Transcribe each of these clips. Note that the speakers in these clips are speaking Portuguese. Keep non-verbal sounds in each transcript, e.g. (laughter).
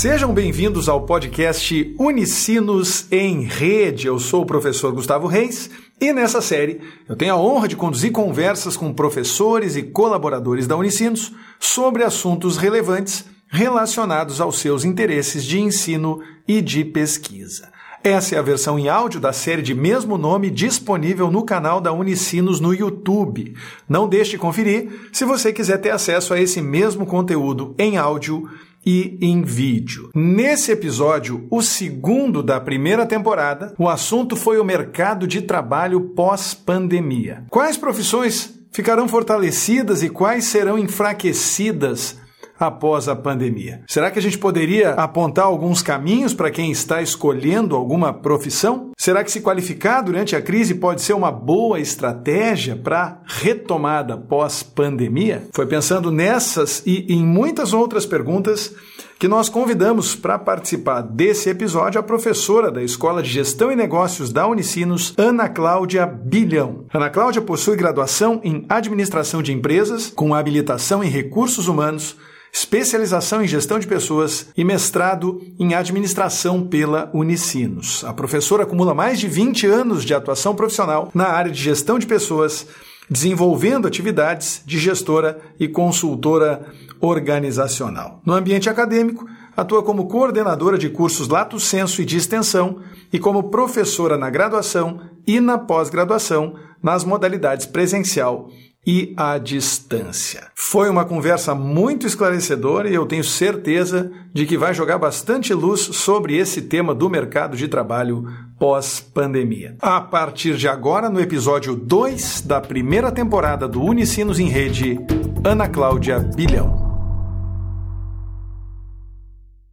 Sejam bem-vindos ao podcast Unicinos em Rede. Eu sou o professor Gustavo Reis e nessa série eu tenho a honra de conduzir conversas com professores e colaboradores da Unicinos sobre assuntos relevantes relacionados aos seus interesses de ensino e de pesquisa. Essa é a versão em áudio da série de mesmo nome disponível no canal da Unicinos no YouTube. Não deixe de conferir se você quiser ter acesso a esse mesmo conteúdo em áudio e em vídeo. Nesse episódio, o segundo da primeira temporada, o assunto foi o mercado de trabalho pós-pandemia. Quais profissões ficarão fortalecidas e quais serão enfraquecidas após a pandemia? Será que a gente poderia apontar alguns caminhos para quem está escolhendo alguma profissão? Será que se qualificar durante a crise pode ser uma boa estratégia para retomada pós-pandemia? Foi pensando nessas e em muitas outras perguntas que nós convidamos para participar desse episódio a professora da Escola de Gestão e Negócios da Unicinos, Ana Cláudia Bilhão. Ana Cláudia possui graduação em Administração de Empresas, com habilitação em Recursos Humanos especialização em gestão de pessoas e mestrado em administração pela Unicinos. A professora acumula mais de 20 anos de atuação profissional na área de gestão de pessoas, desenvolvendo atividades de gestora e consultora organizacional. No ambiente acadêmico, atua como coordenadora de cursos Lato Senso e de extensão e como professora na graduação e na pós-graduação nas modalidades presencial e à distância. Foi uma conversa muito esclarecedora e eu tenho certeza de que vai jogar bastante luz sobre esse tema do mercado de trabalho pós-pandemia. A partir de agora, no episódio 2 da primeira temporada do Unicinos em Rede, Ana Cláudia Bilhão.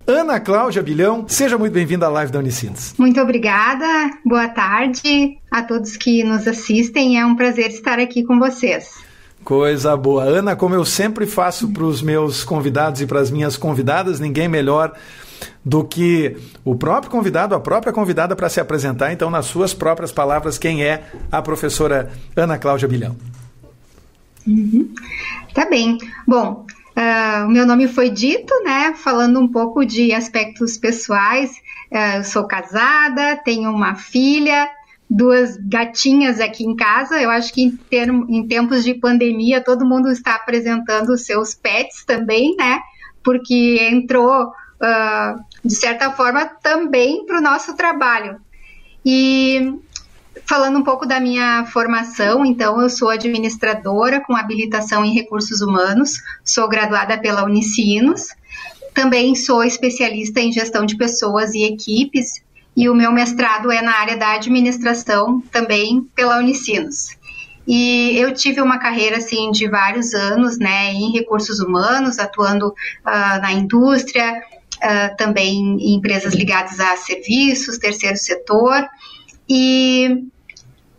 Ana Cláudia Bilhão, seja muito bem-vinda à live da Unicinos. Muito obrigada, boa tarde a todos que nos assistem, é um prazer estar aqui com vocês. Coisa boa. Ana, como eu sempre faço para os meus convidados e para as minhas convidadas, ninguém melhor do que o próprio convidado, a própria convidada para se apresentar. Então, nas suas próprias palavras, quem é a professora Ana Cláudia Bilhão? Uhum. Tá bem. Bom, Uh, o meu nome foi dito, né? Falando um pouco de aspectos pessoais. Uh, sou casada, tenho uma filha, duas gatinhas aqui em casa. Eu acho que em, term, em tempos de pandemia todo mundo está apresentando os seus pets também, né? Porque entrou, uh, de certa forma, também para o nosso trabalho. E Falando um pouco da minha formação, então, eu sou administradora com habilitação em recursos humanos, sou graduada pela Unicinos, também sou especialista em gestão de pessoas e equipes, e o meu mestrado é na área da administração, também pela Unicinos. E eu tive uma carreira assim de vários anos, né, em recursos humanos, atuando uh, na indústria, uh, também em empresas ligadas a serviços, terceiro setor. E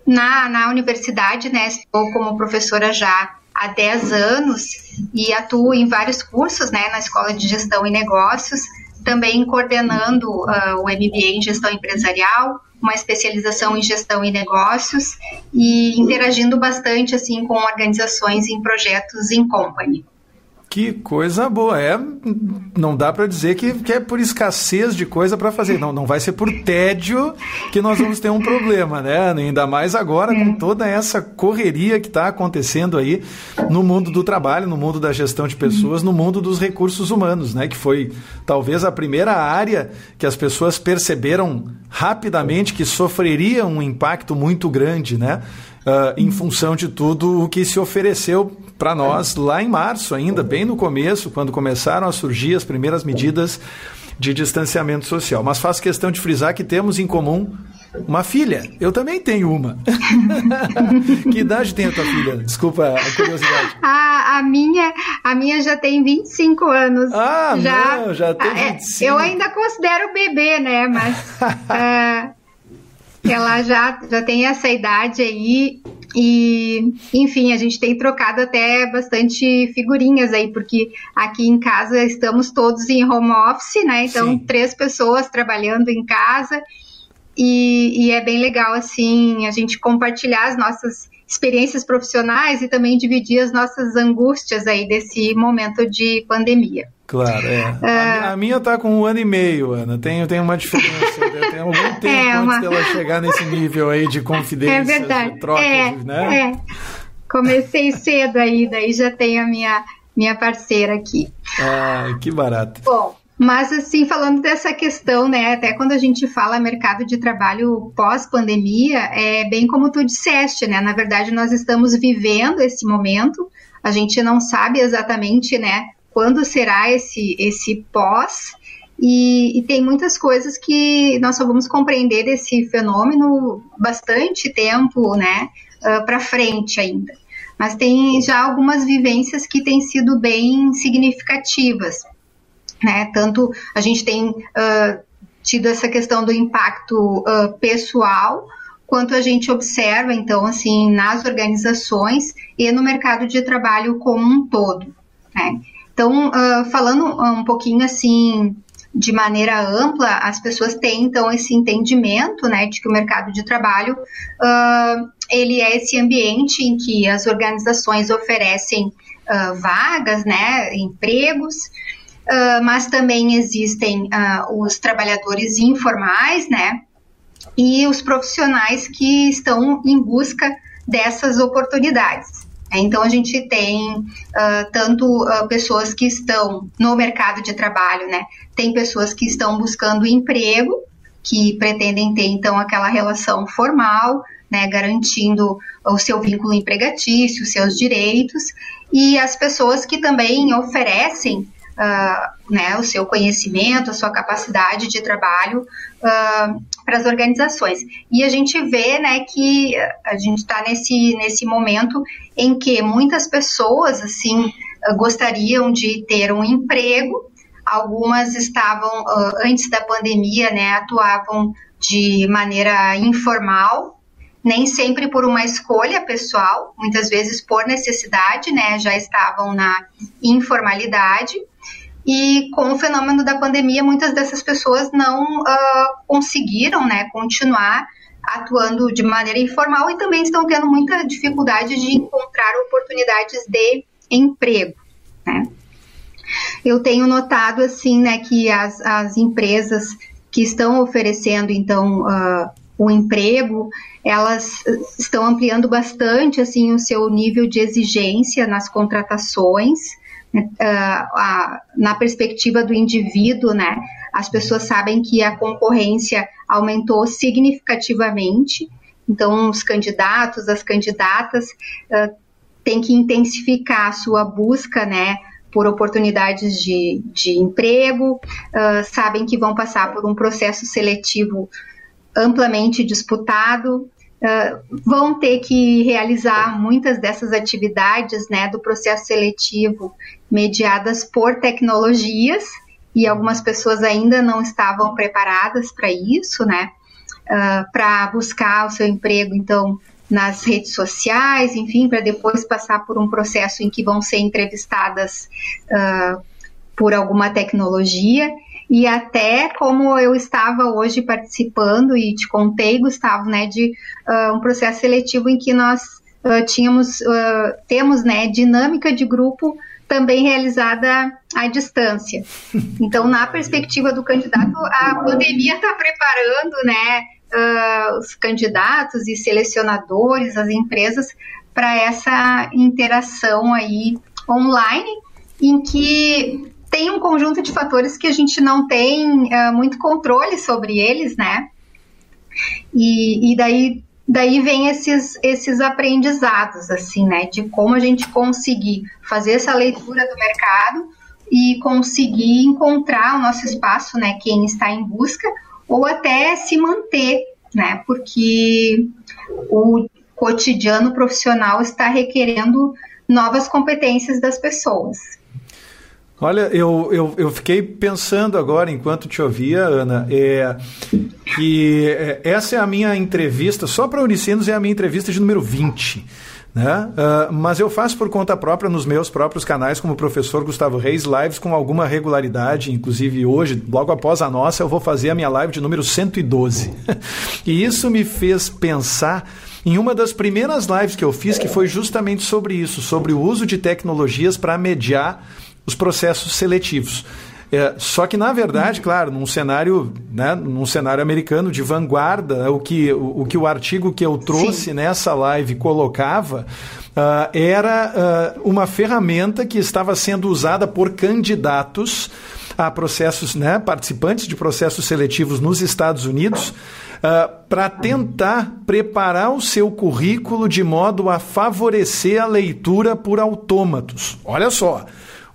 na, na universidade, né, estou como professora já há 10 anos e atuo em vários cursos, né, na Escola de Gestão e Negócios, também coordenando uh, o MBA em Gestão Empresarial, uma especialização em Gestão e Negócios e interagindo bastante, assim, com organizações em projetos em company. Que coisa boa. É, não dá para dizer que, que é por escassez de coisa para fazer. Não, não vai ser por tédio que nós vamos ter um problema, né? Ainda mais agora com toda essa correria que está acontecendo aí no mundo do trabalho, no mundo da gestão de pessoas, no mundo dos recursos humanos, né? Que foi talvez a primeira área que as pessoas perceberam rapidamente que sofreria um impacto muito grande, né? Uh, em função de tudo o que se ofereceu para nós lá em março ainda, bem no começo, quando começaram a surgir as primeiras medidas de distanciamento social. Mas faço questão de frisar que temos em comum uma filha. Eu também tenho uma. (laughs) que idade tem a tua filha? Desculpa a curiosidade. A, a, minha, a minha já tem 25 anos. Ah, já, não, já tem 25. É, eu ainda considero bebê, né? Mas uh, (laughs) ela já, já tem essa idade aí e, enfim, a gente tem trocado até bastante figurinhas aí, porque aqui em casa estamos todos em home office, né? Então, Sim. três pessoas trabalhando em casa. E, e, é bem legal, assim, a gente compartilhar as nossas experiências profissionais e também dividir as nossas angústias aí desse momento de pandemia. Claro, é. Uh, a, minha está com um ano e meio, Ana. Tem, tem uma diferença. Né? tem algum (laughs) tempo é antes uma... dela chegar nesse nível aí de confidência, é verdade. de trocas, é, né? É. Comecei cedo aí, daí já tenho a minha, minha parceira aqui. Ah, que barato. Bom, mas, assim, falando dessa questão, né, até quando a gente fala mercado de trabalho pós-pandemia, é bem como tu disseste, né, na verdade nós estamos vivendo esse momento, a gente não sabe exatamente, né, quando será esse, esse pós, e, e, tem muitas coisas que nós só vamos compreender desse fenômeno bastante tempo, né, uh, para frente ainda. Mas tem já algumas vivências que têm sido bem significativas né? Tanto a gente tem uh, tido essa questão do impacto uh, pessoal, quanto a gente observa, então, assim, nas organizações e no mercado de trabalho como um todo. Né? Então, uh, falando um pouquinho assim de maneira ampla, as pessoas têm então esse entendimento, né, de que o mercado de trabalho uh, ele é esse ambiente em que as organizações oferecem uh, vagas, né, empregos uh, mas também existem os trabalhadores informais, né? E os profissionais que estão em busca dessas oportunidades. Então, a gente tem uh, tanto uh, pessoas que estão no mercado de trabalho, né? Tem pessoas que estão buscando emprego, que pretendem ter, então, aquela relação formal, né? Garantindo o seu vínculo empregatício, os seus direitos. E as pessoas que também oferecem uh, né, o seu conhecimento, a sua capacidade de trabalho uh, para as organizações. E a gente vê né, que a gente está nesse, nesse momento em que muitas pessoas assim gostariam de ter um emprego, algumas estavam, antes da pandemia, né, atuavam de maneira informal, nem sempre por uma escolha pessoal, muitas vezes por necessidade, né, já estavam na informalidade. E com o fenômeno da pandemia, muitas dessas pessoas não uh, conseguiram né, continuar atuando de maneira informal e também estão tendo muita dificuldade de encontrar oportunidades de emprego. Né? Eu tenho notado assim, né, que as, as empresas que estão oferecendo então uh, o emprego, elas estão ampliando bastante assim o seu nível de exigência nas contratações na perspectiva do indivíduo, né? As pessoas sabem que a concorrência aumentou significativamente, então os candidatos, as candidatas uh, têm que intensificar a sua busca, né? Por oportunidades de, de emprego, uh, sabem que vão passar por um processo seletivo amplamente disputado, Uh, vão ter que realizar muitas dessas atividades né, do processo seletivo mediadas por tecnologias e algumas pessoas ainda não estavam preparadas para isso, né? Uh, para buscar o seu emprego, então, nas redes sociais, enfim, para depois passar por um processo em que vão ser entrevistadas uh, por alguma tecnologia. E até como eu estava hoje participando e te contei, Gustavo, né, de uh, um processo seletivo em que nós tínhamos, temos, né, dinâmica de grupo também realizada à distância. (laughs) Então, na perspectiva do candidato, a pandemia está preparando, né, uh, os candidatos e selecionadores, as empresas, para essa interação aí online, em que tem um conjunto de fatores que a gente não tem uh, muito controle sobre eles, né? E, e daí daí vem esses, esses aprendizados, assim, né, de como a gente conseguir fazer essa leitura do mercado e conseguir encontrar o nosso espaço, né, quem está em busca, ou até se manter, né, porque o cotidiano profissional está requerendo novas competências das pessoas. Olha, eu, eu, eu fiquei pensando agora, enquanto te ouvia, Ana, é, que é, essa é a minha entrevista, só para Unicinos é a minha entrevista de número 20. Né? Uh, mas eu faço por conta própria nos meus próprios canais, como o professor Gustavo Reis, lives com alguma regularidade. Inclusive hoje, logo após a nossa, eu vou fazer a minha live de número 112. (laughs) e isso me fez pensar em uma das primeiras lives que eu fiz, que foi justamente sobre isso, sobre o uso de tecnologias para mediar os processos seletivos. É, só que, na verdade, claro, num cenário, né, num cenário americano de vanguarda, o que o, o que o artigo que eu trouxe Sim. nessa live colocava uh, era uh, uma ferramenta que estava sendo usada por candidatos a processos, né, participantes de processos seletivos nos Estados Unidos. Uh, para tentar preparar o seu currículo de modo a favorecer a leitura por autômatos. Olha só,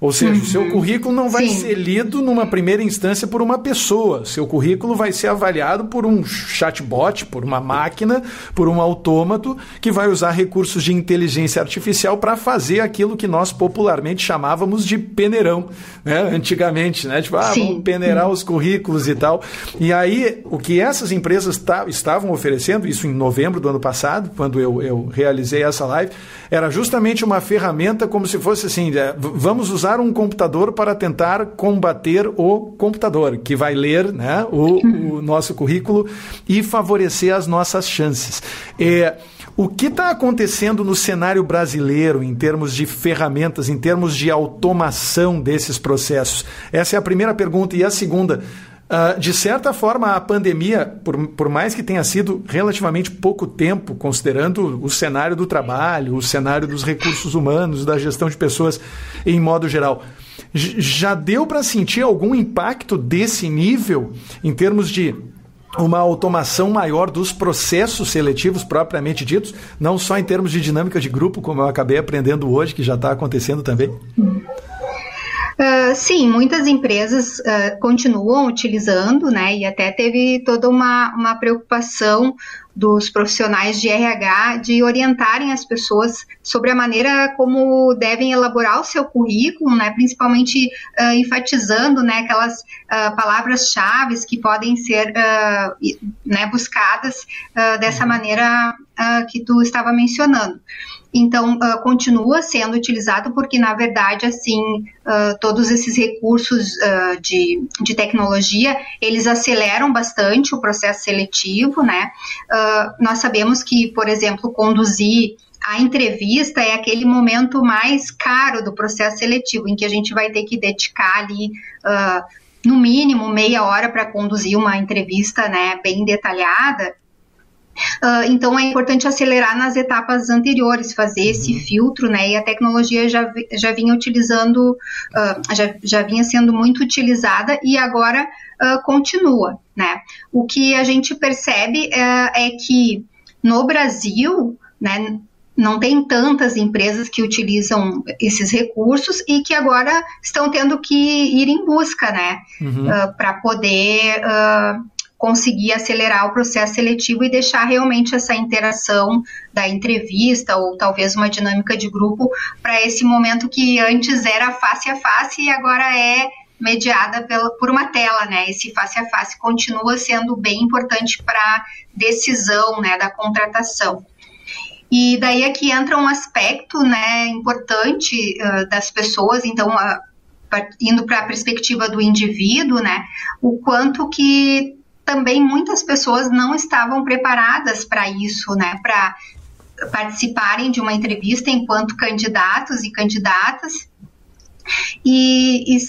ou seja, uhum. o seu uhum. currículo não vai Sim. ser lido numa primeira instância por uma pessoa. Seu currículo vai ser avaliado por um chatbot, por uma máquina, por um autômato que vai usar recursos de inteligência artificial para fazer aquilo que nós popularmente chamávamos de peneirão, né? Antigamente, né? Tipo, ah, Sim. vamos peneirar os currículos e tal. E aí, o que essas empresas estavam oferecendo, isso em novembro do ano passado, quando eu, eu realizei essa live, era justamente uma ferramenta como se fosse assim, é, vamos usar usar um computador para tentar combater o computador, que vai ler né, o, o nosso currículo e favorecer as nossas chances. É, o que está acontecendo no cenário brasileiro em termos de ferramentas, em termos de automação desses processos? Essa é a primeira pergunta. E a segunda, Uh, de certa forma, a pandemia, por, por mais que tenha sido relativamente pouco tempo, considerando o cenário do trabalho, o cenário dos recursos humanos, da gestão de pessoas em modo geral, já deu para sentir algum impacto desse nível em termos de uma automação maior dos processos seletivos propriamente ditos, não só em termos de dinâmica de grupo, como eu acabei aprendendo hoje, que já está acontecendo também? Uh, sim, muitas empresas uh, continuam utilizando, né? E até teve toda uma, uma preocupação dos profissionais de RH de orientarem as pessoas sobre a maneira como devem elaborar o seu currículo, né, principalmente uh, enfatizando né, aquelas uh, palavras-chave que podem ser uh, né, buscadas dessa maneira que tu estava mencionando. Então, uh, continua sendo utilizado porque, na verdade, assim, uh, todos esses recursos uh, de, de tecnologia, eles aceleram bastante o processo seletivo, né? nós sabemos que, por exemplo, conduzir a entrevista é aquele momento mais caro do processo seletivo, em que a gente vai ter que dedicar ali no mínimo meia hora para conduzir uma entrevista né, bem detalhada. Uh, então é importante acelerar nas etapas anteriores, fazer uhum. esse filtro, né? E a tecnologia já, já vinha utilizando, uh, já, já vinha sendo muito utilizada e agora uh, continua, né? O que a gente percebe é que no Brasil, né? Não tem tantas empresas que utilizam esses recursos e que agora estão tendo que ir em busca, né? Uhum. para poder conseguir acelerar o processo seletivo e deixar realmente essa interação da entrevista ou talvez uma dinâmica de grupo para esse momento que antes era face a face e agora é mediada pela, por uma tela, né? Esse face a face continua sendo bem importante para decisão, né, da contratação. E daí aqui entra um aspecto, né, importante uh, das pessoas, então uh, indo para a perspectiva do indivíduo, né, o quanto que também muitas pessoas não estavam preparadas para isso, né? Para participarem de uma entrevista enquanto candidatos e candidatas. E, e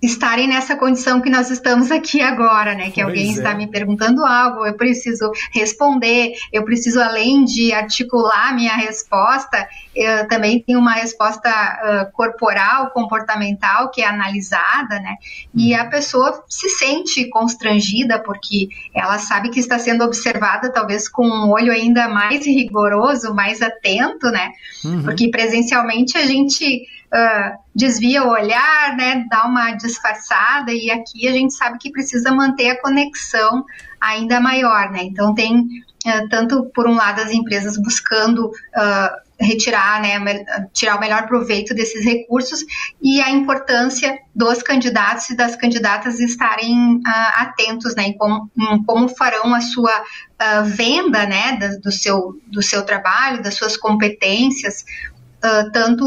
estarem nessa condição que nós estamos aqui agora, né? Que pois alguém é. está me perguntando algo, eu preciso responder, eu preciso, além de articular minha resposta, eu também tenho uma resposta uh, corporal, comportamental, que é analisada, né? E uhum. a pessoa se sente constrangida porque ela sabe que está sendo observada, talvez com um olho ainda mais rigoroso, mais atento, né? Uhum. Porque presencialmente a gente uh, desvia o olhar, né, dá uma disfarçada, e aqui a gente sabe que precisa manter a conexão ainda maior, né? Então tem uh, tanto por um lado as empresas buscando uh, retirar, né, tirar o melhor proveito desses recursos e a importância dos candidatos e das candidatas estarem uh, atentos, né, em como, em como, farão a sua uh, venda, né, do, seu, do seu trabalho, das suas competências, uh, tanto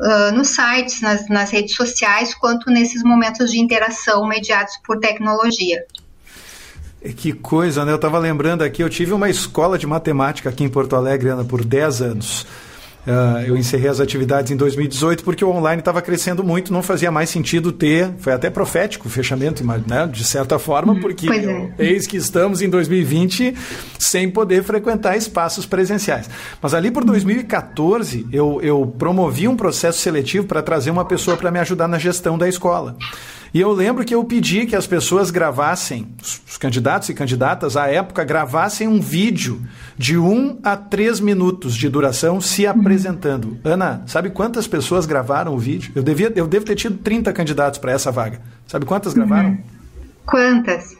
uh, nos sites, nas, nas redes sociais, quanto nesses momentos de interação mediados por tecnologia. Que coisa, né? Eu estava lembrando aqui, eu tive uma escola de matemática aqui em Porto Alegre, Ana, por 10 anos. Uh, eu encerrei as atividades em 2018 porque o online estava crescendo muito, não fazia mais sentido ter, foi até profético o fechamento, né, de certa forma, uhum. porque é. eis que estamos em 2020 sem poder frequentar espaços presenciais. Mas ali por 2014 eu, eu promovi um processo seletivo para trazer uma pessoa para me ajudar na gestão da escola. E eu lembro que eu pedi que as pessoas gravassem, os candidatos e candidatas à época gravassem um vídeo de um a três minutos de duração se apresentando. Ana, sabe quantas pessoas gravaram o vídeo? Eu, devia, eu devo ter tido 30 candidatos para essa vaga. Sabe quantas gravaram? Quantas?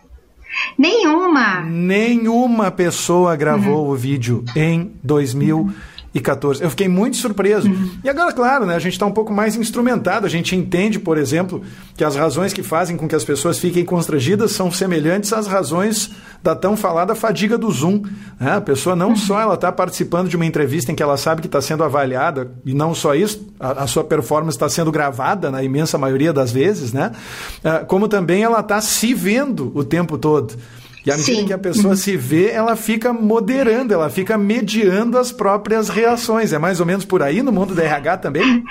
Nenhuma. Nenhuma pessoa gravou uhum. o vídeo em 2000. E 14. Eu fiquei muito surpreso. Uhum. E agora, claro, né, a gente está um pouco mais instrumentado. A gente entende, por exemplo, que as razões que fazem com que as pessoas fiquem constrangidas são semelhantes às razões da tão falada fadiga do Zoom. Né? A pessoa não uhum. só ela está participando de uma entrevista em que ela sabe que está sendo avaliada, e não só isso, a, a sua performance está sendo gravada na imensa maioria das vezes, né? Uh, como também ela está se vendo o tempo todo. E à medida Sim. que a pessoa se vê, ela fica moderando, ela fica mediando as próprias reações. É mais ou menos por aí no mundo da RH também? (laughs)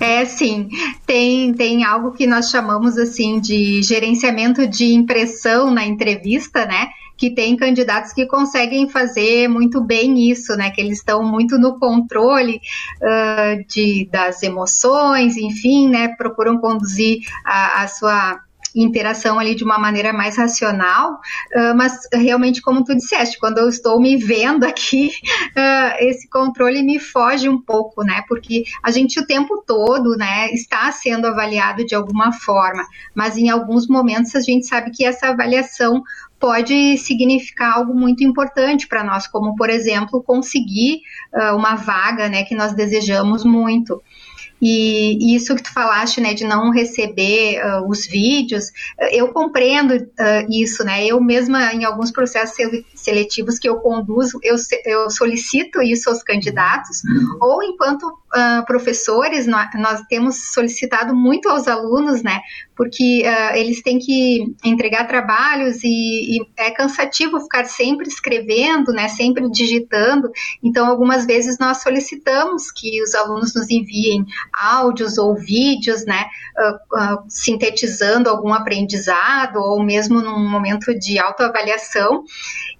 É, sim. Tem, tem algo que nós chamamos assim de gerenciamento de impressão na entrevista, né? que tem candidatos que conseguem fazer muito bem isso, né? Que eles estão muito no controle uh, de, das emoções, enfim, né? Procuram conduzir a, a sua interação ali de uma maneira mais racional, uh, mas realmente, como tu disseste, quando eu estou me vendo aqui, uh, (laughs) esse controle me foge um pouco, né? Porque a gente o tempo todo, né, está sendo avaliado de alguma forma, mas em alguns momentos a gente sabe que essa avaliação pode significar algo muito importante para nós, como por exemplo conseguir uh, uma vaga, né, que nós desejamos muito. E, isso que tu falaste, né, de não receber uh, os vídeos, eu compreendo uh, isso, né? Eu mesma, em alguns processos seletivos que eu conduzo, eu, eu solicito isso aos candidatos, uhum. ou enquanto uh, professores, nós, nós, temos solicitado muito aos alunos, né? Porque uh, eles têm que entregar trabalhos e, e, é cansativo ficar sempre escrevendo, né? Sempre digitando. Então, algumas vezes nós solicitamos que os alunos nos enviem áudios ou vídeos, né? Uh, sintetizando algum aprendizado ou mesmo num momento de autoavaliação.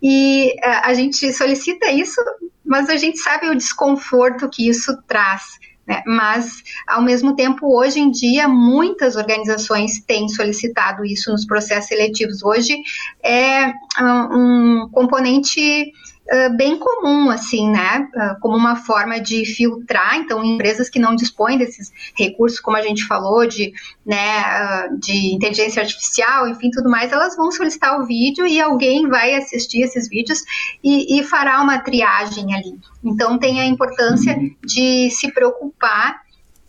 E a gente solicita isso mas a gente sabe o desconforto que isso traz. Né? Mas, ao mesmo tempo, hoje em dia, muitas organizações têm solicitado isso nos processos seletivos. Hoje é um componente bem comum, assim, né? Uh, como uma forma de filtrar, então, empresas que não dispõem desses recursos, como a gente falou, de, né, uh, de inteligência artificial, enfim, tudo mais, elas vão solicitar o vídeo e alguém vai assistir esses vídeos e, e fará uma triagem ali. Então, tem a importância de se preocupar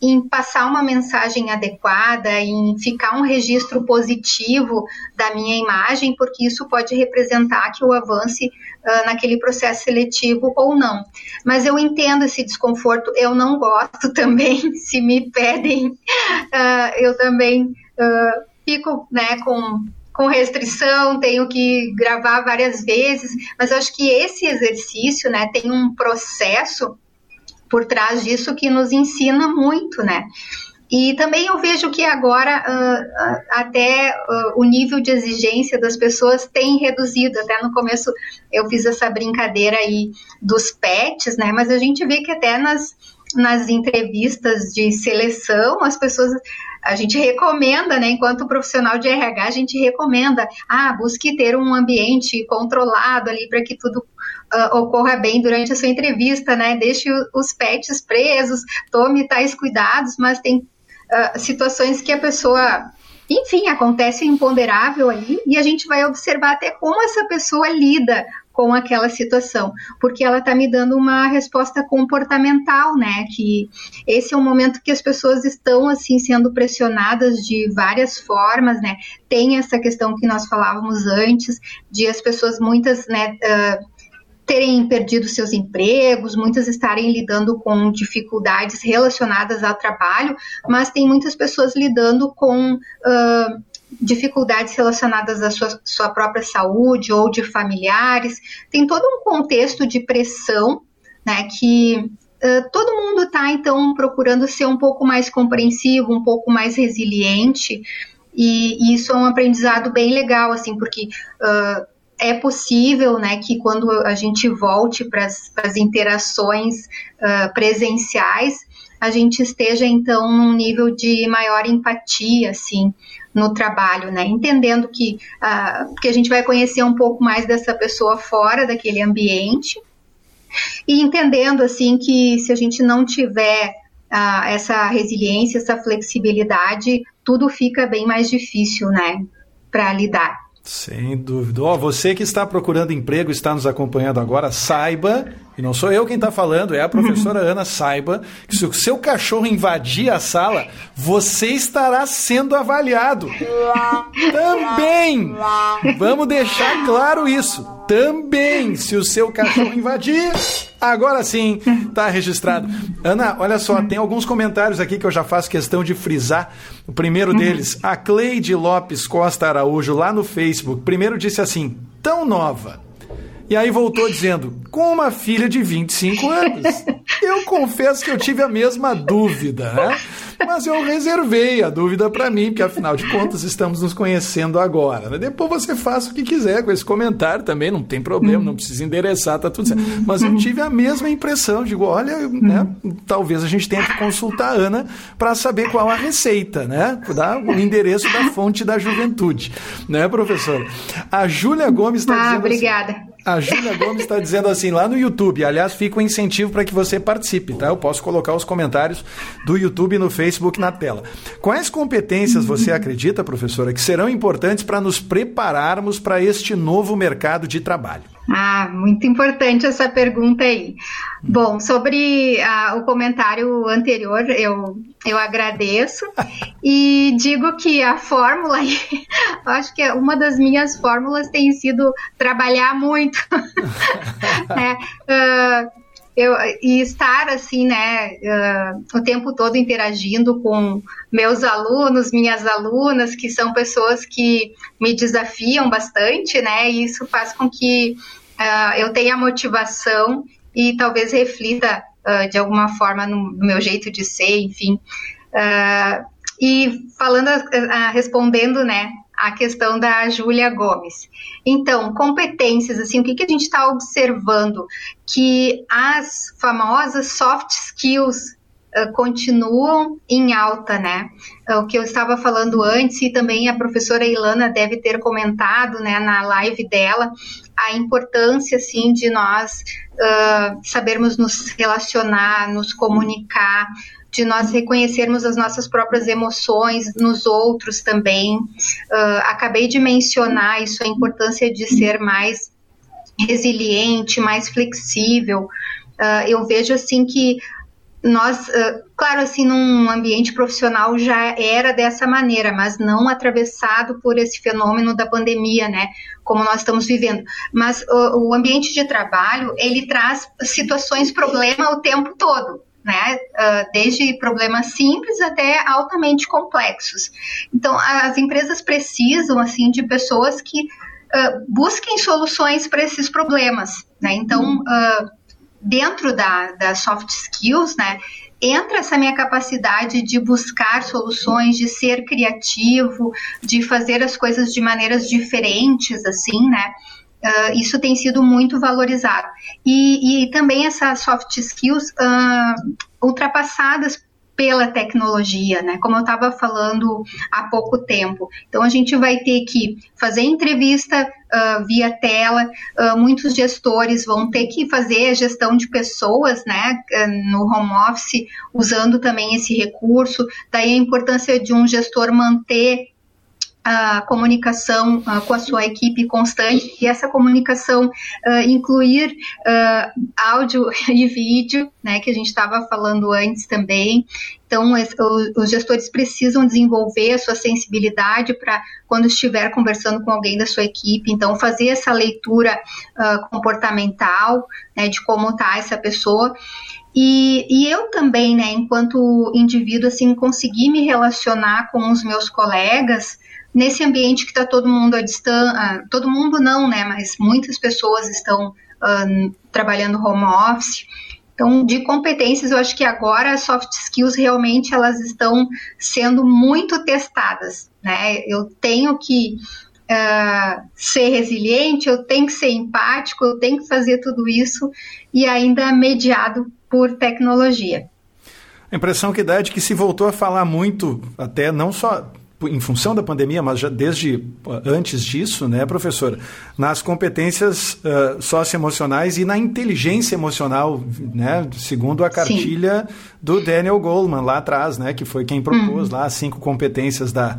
em passar uma mensagem adequada, em ficar um registro positivo da minha imagem, porque isso pode representar que eu avance uh, naquele processo seletivo ou não. Mas eu entendo esse desconforto, eu não gosto (laughs) também, se me pedem, uh, eu também uh, fico né, com com restrição, tenho que gravar várias vezes, mas eu acho que esse exercício, né, tem um processo por trás disso que nos ensina muito, né? E também eu vejo que agora uh, até uh, o nível de exigência das pessoas tem reduzido. Até no começo eu fiz essa brincadeira aí dos pets, né? Mas a gente vê que até nas, nas entrevistas de seleção as pessoas a gente recomenda, né, enquanto profissional de RH, a gente recomenda, ah, busque ter um ambiente controlado ali para que tudo uh, ocorra bem durante a sua entrevista, né? Deixe os pets presos, tome tais cuidados, mas tem uh, situações que a pessoa enfim, acontece imponderável ali e a gente vai observar até como essa pessoa lida com aquela situação, porque ela está me dando uma resposta comportamental, né? Que esse é um momento que as pessoas estão assim sendo pressionadas de várias formas, né? Tem essa questão que nós falávamos antes de as pessoas muitas, né? Uh, terem perdido seus empregos, muitas estarem lidando com dificuldades relacionadas ao trabalho, mas tem muitas pessoas lidando com uh, dificuldades relacionadas à sua, sua própria saúde ou de familiares. Tem todo um contexto de pressão né, que uh, todo mundo está, então, procurando ser um pouco mais compreensivo, um pouco mais resiliente, e, e isso é um aprendizado bem legal, assim, porque uh, é possível, né, que quando a gente volte para as interações uh, presenciais, a gente esteja então num nível de maior empatia, assim, no trabalho, né? Entendendo que, uh, que a gente vai conhecer um pouco mais dessa pessoa fora daquele ambiente e entendendo assim que se a gente não tiver uh, essa resiliência, essa flexibilidade, tudo fica bem mais difícil, né, para lidar. Sem dúvida. Oh, você que está procurando emprego, está nos acompanhando agora, saiba, e não sou eu quem está falando, é a professora (laughs) Ana, saiba que se o seu cachorro invadir a sala, você estará sendo avaliado. Também! Vamos deixar claro isso. Também, se o seu cachorro invadir, agora sim está registrado. Ana, olha só, tem alguns comentários aqui que eu já faço questão de frisar. O primeiro deles, a Cleide Lopes Costa Araújo, lá no Facebook, primeiro disse assim: tão nova e aí voltou dizendo, com uma filha de 25 anos. Eu confesso que eu tive a mesma dúvida, né? Mas eu reservei a dúvida para mim, porque afinal de contas estamos nos conhecendo agora. Né? Depois você faça o que quiser com esse comentário também, não tem problema, não precisa endereçar, tá tudo certo. Mas eu tive a mesma impressão, digo, olha, né, talvez a gente tenha que consultar a Ana para saber qual a receita, né? O endereço da fonte da juventude, né, professor? A Júlia Gomes está ah, dizendo. Assim, obrigada. Assim, a Júlia Gomes está dizendo assim lá no YouTube. Aliás, fica um incentivo para que você participe, tá? Eu posso colocar os comentários do YouTube e no Facebook na tela. Quais competências você acredita, professora, que serão importantes para nos prepararmos para este novo mercado de trabalho? Ah, muito importante essa pergunta aí. Bom, sobre ah, o comentário anterior, eu, eu agradeço e digo que a fórmula, (laughs) acho que uma das minhas fórmulas tem sido trabalhar muito. (laughs) né? uh, eu, e estar assim, né, uh, o tempo todo interagindo com meus alunos, minhas alunas, que são pessoas que me desafiam bastante, né, e isso faz com que uh, eu tenha motivação e talvez reflita uh, de alguma forma no, no, meu jeito de ser, enfim. e falando, respondendo, né, a questão da Júlia Gomes. Então, competências, assim, o que, que a gente está observando? Que as famosas soft skills uh, continuam em alta, né? Uh, o que eu estava falando antes e também a professora Ilana deve ter comentado, né, na live dela, a importância, assim, de nós uh, sabermos nos relacionar, nos comunicar, de nós reconhecermos as nossas próprias emoções nos outros também. Uh, acabei de mencionar isso, a importância de ser mais resiliente, mais flexível. Uh, eu vejo assim que nós, uh, claro, assim, num ambiente profissional já era dessa maneira, mas não atravessado por esse fenômeno da pandemia, né? Como nós estamos vivendo. Mas o ambiente de trabalho ele traz situações, problema o tempo todo né? Uh, desde problemas simples até altamente complexos. Então, as empresas precisam, assim, de pessoas que uh, busquem soluções para esses problemas, né? Então, uh, dentro da, da soft skills, né? Entra essa minha capacidade de buscar soluções, de ser criativo, de fazer as coisas de maneiras diferentes, assim, né? Uh, isso tem sido muito valorizado. E, e também essas soft skills uh, ultrapassadas pela tecnologia, né? Como eu estava falando há pouco tempo. Então a gente vai ter que fazer entrevista uh, via tela. Uh, muitos gestores vão ter que fazer a gestão de pessoas, né? No home office, usando também esse recurso. Daí a importância de um gestor manter a comunicação uh, com a sua equipe constante e essa comunicação uh, incluir uh, áudio (laughs) e vídeo, né, que a gente estava falando antes também. Então, os gestores precisam desenvolver a sua sensibilidade para quando estiver conversando com alguém da sua equipe, então fazer essa leitura comportamental, né, de como está essa pessoa. E, e, eu também, né, enquanto indivíduo, assim, conseguir me relacionar com os meus colegas nesse ambiente que está todo mundo à distância, ah, todo mundo não, né, mas muitas pessoas estão uh, trabalhando home office, Então, de competências, eu acho que agora as soft skills realmente elas estão sendo muito testadas, né? Eu tenho que uh, ser resiliente, eu tenho que ser empático, eu tenho que fazer tudo isso e ainda mediado por tecnologia. A impressão que dá é de que se voltou a falar muito, até não só em função da pandemia, mas já desde antes disso, né, professor, nas competências uh, socioemocionais e na inteligência emocional, né, segundo a cartilha Sim. do Daniel Goleman lá atrás, né, que foi quem propôs uhum. lá as cinco competências da,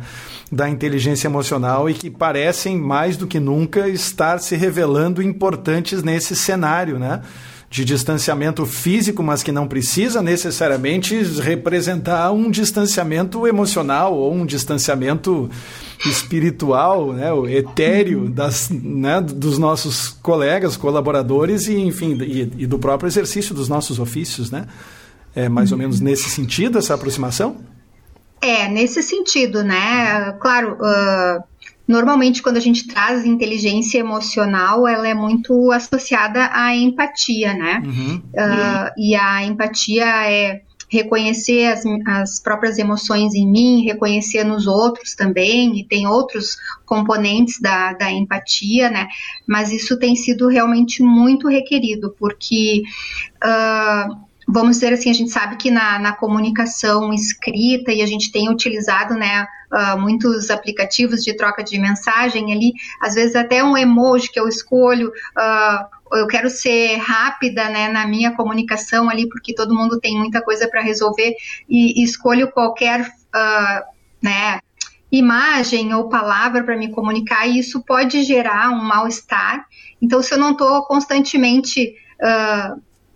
da inteligência emocional e que parecem mais do que nunca estar se revelando importantes nesse cenário, né? De distanciamento físico, mas que não precisa necessariamente representar um distanciamento emocional ou um distanciamento espiritual, né, o etéreo das, né, dos nossos colegas, colaboradores e, enfim, e, e, do próprio exercício dos nossos ofícios, né? É mais ou menos nesse sentido essa aproximação? É, nesse sentido, né? Claro, uh, Normalmente, quando a gente traz inteligência emocional, ela é muito associada à empatia, né? Uhum. Uh, e a empatia é reconhecer as, as próprias emoções em mim, reconhecer nos outros também, e tem outros componentes da, da empatia, né? Mas isso tem sido realmente muito requerido, porque. Uh, vamos dizer assim, a gente sabe que na, na comunicação escrita e a gente tem utilizado, né, uh, muitos aplicativos de troca de mensagem ali, às vezes até um emoji que eu escolho, uh, eu quero ser rápida, né, na minha comunicação ali, porque todo mundo tem muita coisa para resolver e, e, escolho qualquer, uh, né, imagem ou palavra para me comunicar e isso pode gerar um mal-estar. Então, se eu não estou constantemente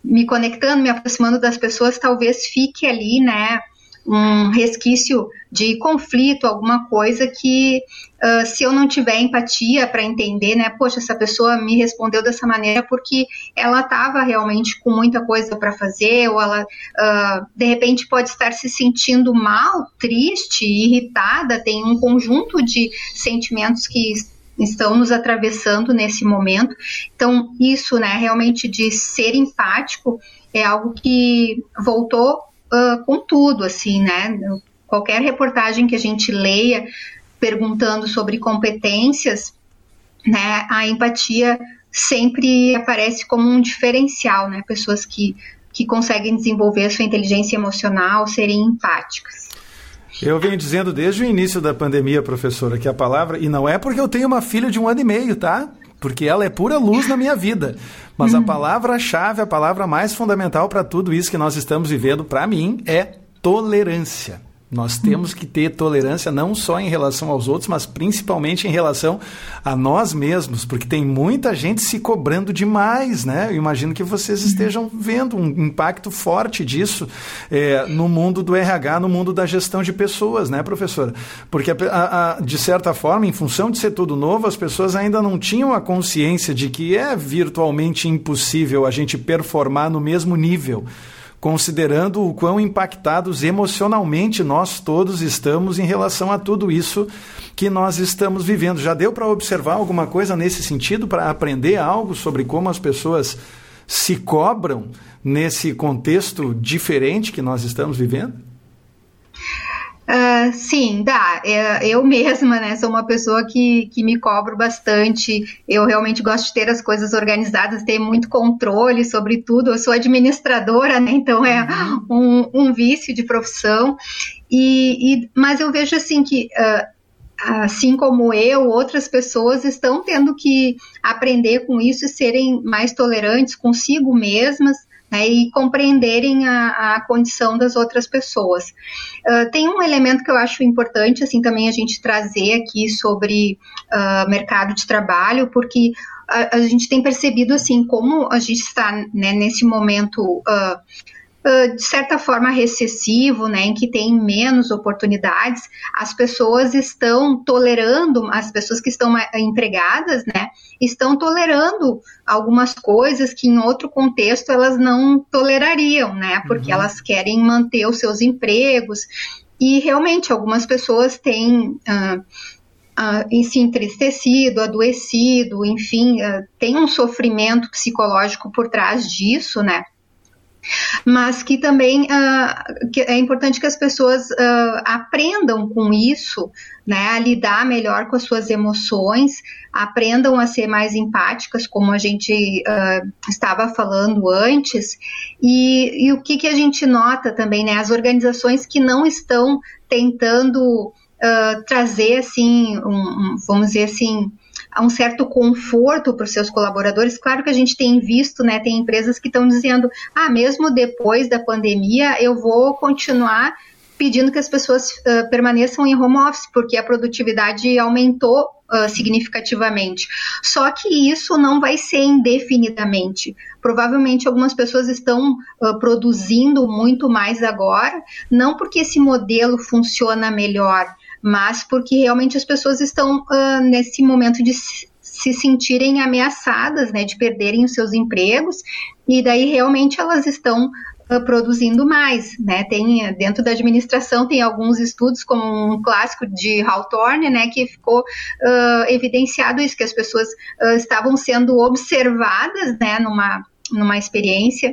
me conectando, me aproximando das pessoas, talvez fique ali, né, um resquício de conflito, alguma coisa que, uh, se eu não tiver empatia para entender, né, poxa, essa pessoa me respondeu dessa maneira porque ela estava realmente com muita coisa para fazer, ou ela, uh, de repente, pode estar se sentindo mal, triste, irritada, tem um conjunto de sentimentos que estão nos atravessando nesse momento. Então, isso, né, realmente de ser empático é algo que voltou uh, com tudo, assim, né? Qualquer reportagem que a gente leia perguntando sobre competências, né, a empatia sempre aparece como um diferencial, né? Pessoas que, que conseguem desenvolver a sua inteligência emocional, serem empáticas. Eu venho dizendo desde o início da pandemia, professora, que a palavra, e não é porque eu tenho uma filha de um ano e meio, tá? Porque ela é pura luz na minha vida. Mas a palavra-chave, a palavra mais fundamental para tudo isso que nós estamos vivendo, para mim, é tolerância. Nós temos que ter tolerância não só em relação aos outros, mas principalmente em relação a nós mesmos, porque tem muita gente se cobrando demais, né? Eu imagino que vocês estejam vendo um impacto forte disso é, no mundo do RH, no mundo da gestão de pessoas, né, professora? Porque, a, a, de certa forma, em função de ser tudo novo, as pessoas ainda não tinham a consciência de que é virtualmente impossível a gente performar no mesmo nível considerando o quão impactados emocionalmente nós todos estamos em relação a tudo isso que nós estamos vivendo. Já deu para observar alguma coisa nesse sentido, para aprender algo sobre como as pessoas se cobram nesse contexto diferente que nós estamos vivendo? Uh, sim, dá. É, eu (laughs) mesma, né, sou uma pessoa que, que me cobro bastante. Eu realmente gosto de ter as coisas organizadas, ter muito controle sobre tudo. Eu sou administradora, né, então é uhum. um, um vício de profissão. E, e, mas eu vejo assim que uh, assim como eu, outras pessoas estão tendo que aprender com isso e serem mais tolerantes consigo mesmas né, e compreenderem a, a, condição das outras pessoas. Uh, tem um elemento que eu acho importante, assim, também a gente trazer aqui sobre uh, mercado de trabalho, porque a, a, gente tem percebido, assim, como a gente está né, nesse momento uh, de certa forma recessivo, né, em que tem menos oportunidades, as pessoas estão tolerando, as pessoas que estão empregadas, né, estão tolerando algumas coisas que em outro contexto elas não tolerariam, né, porque uhum. elas querem manter os seus empregos e realmente algumas pessoas têm uh, uh, se entristecido, adoecido, enfim, uh, tem um sofrimento psicológico por trás disso, né? Mas que também uh, que é importante que as pessoas uh, aprendam com isso, né, a lidar melhor com as suas emoções, aprendam a ser mais empáticas, como a gente uh, estava falando antes, e, e, o que, que a gente nota também, né, as organizações que não estão tentando trazer, assim, um, um, vamos dizer assim, um certo conforto para os seus colaboradores. Claro que a gente tem visto, né, tem empresas que estão dizendo, ah, mesmo depois da pandemia, eu vou continuar pedindo que as pessoas uh, permaneçam em home office, porque a produtividade aumentou uh, significativamente. Só que isso não vai ser indefinidamente. Provavelmente algumas pessoas estão uh, produzindo muito mais agora, não porque esse modelo funciona melhor, mas porque realmente as pessoas estão uh, nesse momento de se sentirem ameaçadas, né, de perderem os seus empregos, e daí realmente elas estão uh, produzindo mais, né, tem, dentro da administração tem alguns estudos, como um clássico de Hawthorne, né, que ficou uh, evidenciado isso, que as pessoas estavam sendo observadas, né, numa, numa experiência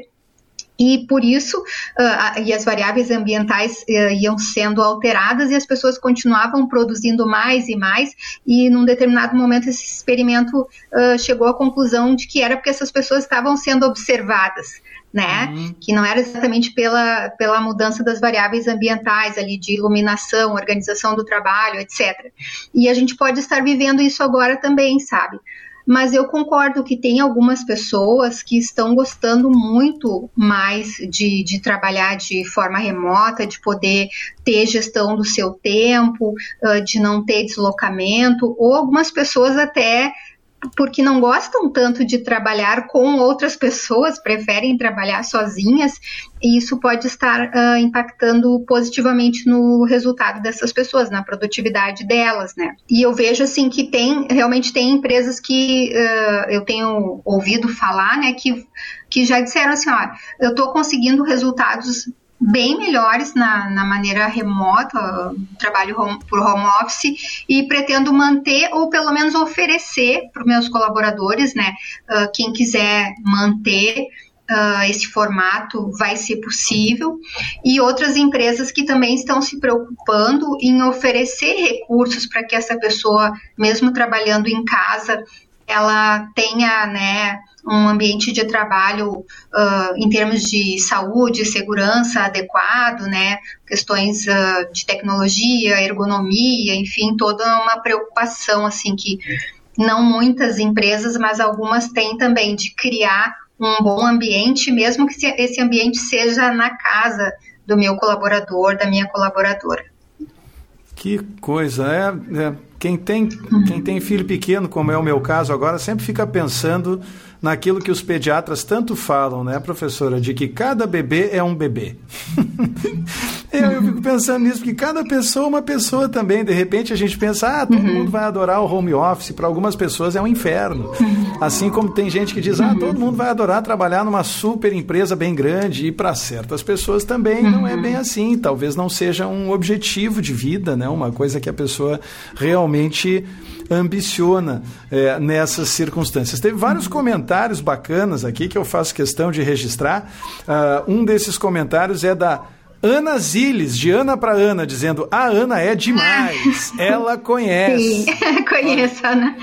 e por isso uh, e as variáveis ambientais uh, iam sendo alteradas e as pessoas continuavam produzindo mais e mais e num determinado momento esse experimento uh, chegou à conclusão de que era porque essas pessoas estavam sendo observadas né? Uhum. Que não era exatamente pela, pela mudança das variáveis ambientais ali de iluminação, organização do trabalho, etc. E a gente pode estar vivendo isso agora também, sabe? Mas eu concordo que tem algumas pessoas que estão gostando muito mais de, de trabalhar de forma remota, de poder ter gestão do seu tempo, de não ter deslocamento, ou algumas pessoas até porque não gostam tanto de trabalhar com outras pessoas, preferem trabalhar sozinhas, e isso pode estar uh, impactando positivamente no resultado dessas pessoas, na produtividade delas, né? E eu vejo assim que tem realmente tem empresas que uh, eu tenho ouvido falar, né, que, que já disseram assim, ó, eu estou conseguindo resultados bem melhores na, na maneira remota, trabalho home, por home office, e pretendo manter ou pelo menos oferecer para os meus colaboradores, né? Uh, quem quiser manter uh, esse formato vai ser possível, e outras empresas que também estão se preocupando em oferecer recursos para que essa pessoa, mesmo trabalhando em casa, ela tenha, né? um ambiente de trabalho uh, em termos de saúde, segurança adequado, né? Questões uh, de tecnologia, ergonomia, enfim, toda uma preocupação assim que não muitas empresas, mas algumas têm também de criar um bom ambiente, mesmo que esse ambiente seja na casa do meu colaborador, da minha colaboradora. Que coisa, é, é quem tem, quem tem filho pequeno, como é o meu caso agora, sempre fica pensando naquilo que os pediatras tanto falam, né, professora, de que cada bebê é um bebê. (laughs) eu, eu, fico pensando nisso, porque cada pessoa é uma pessoa também. De repente a gente pensa, ah, todo uhum. mundo vai adorar o home office. Para algumas pessoas é um inferno. Assim como tem gente que diz, ah, todo mundo vai adorar trabalhar numa super empresa bem grande. E para certas pessoas também não é bem assim. Talvez não seja um objetivo de vida, né? Uma coisa que a pessoa realmente ambiciona é, nessas circunstâncias. Teve vários comentários bacanas aqui que eu faço questão de registrar. Uh, um desses comentários é da Ana Ziles, de Ana para Ana, dizendo: A Ana é demais, (laughs) ela conhece. Sim, (laughs) conheço, Ana.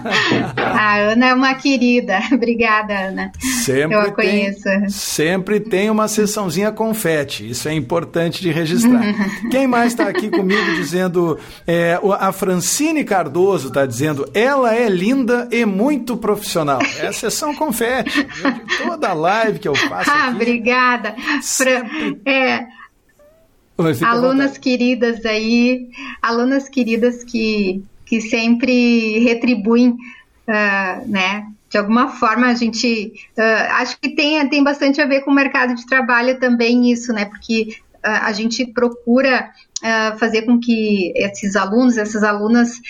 (laughs) a Ana é uma querida. Obrigada, Ana. Sempre Eu a conheço. Tem, sempre tem uma sessãozinha confete, isso é importante de registrar. Quem mais está aqui comigo dizendo: é, A Francine Cardoso está dizendo: Ela é linda e muito profissional. É a sessão confete. De toda a live que eu faço. Ah, aqui, obrigada. Sempre... É alunas queridas aí, alunas queridas que, que sempre retribuem, uh, né? De alguma forma a gente uh, acho que tem, tem bastante a ver com o mercado de trabalho também isso, né? Porque uh, a gente procura fazer com que esses alunos, essas alunas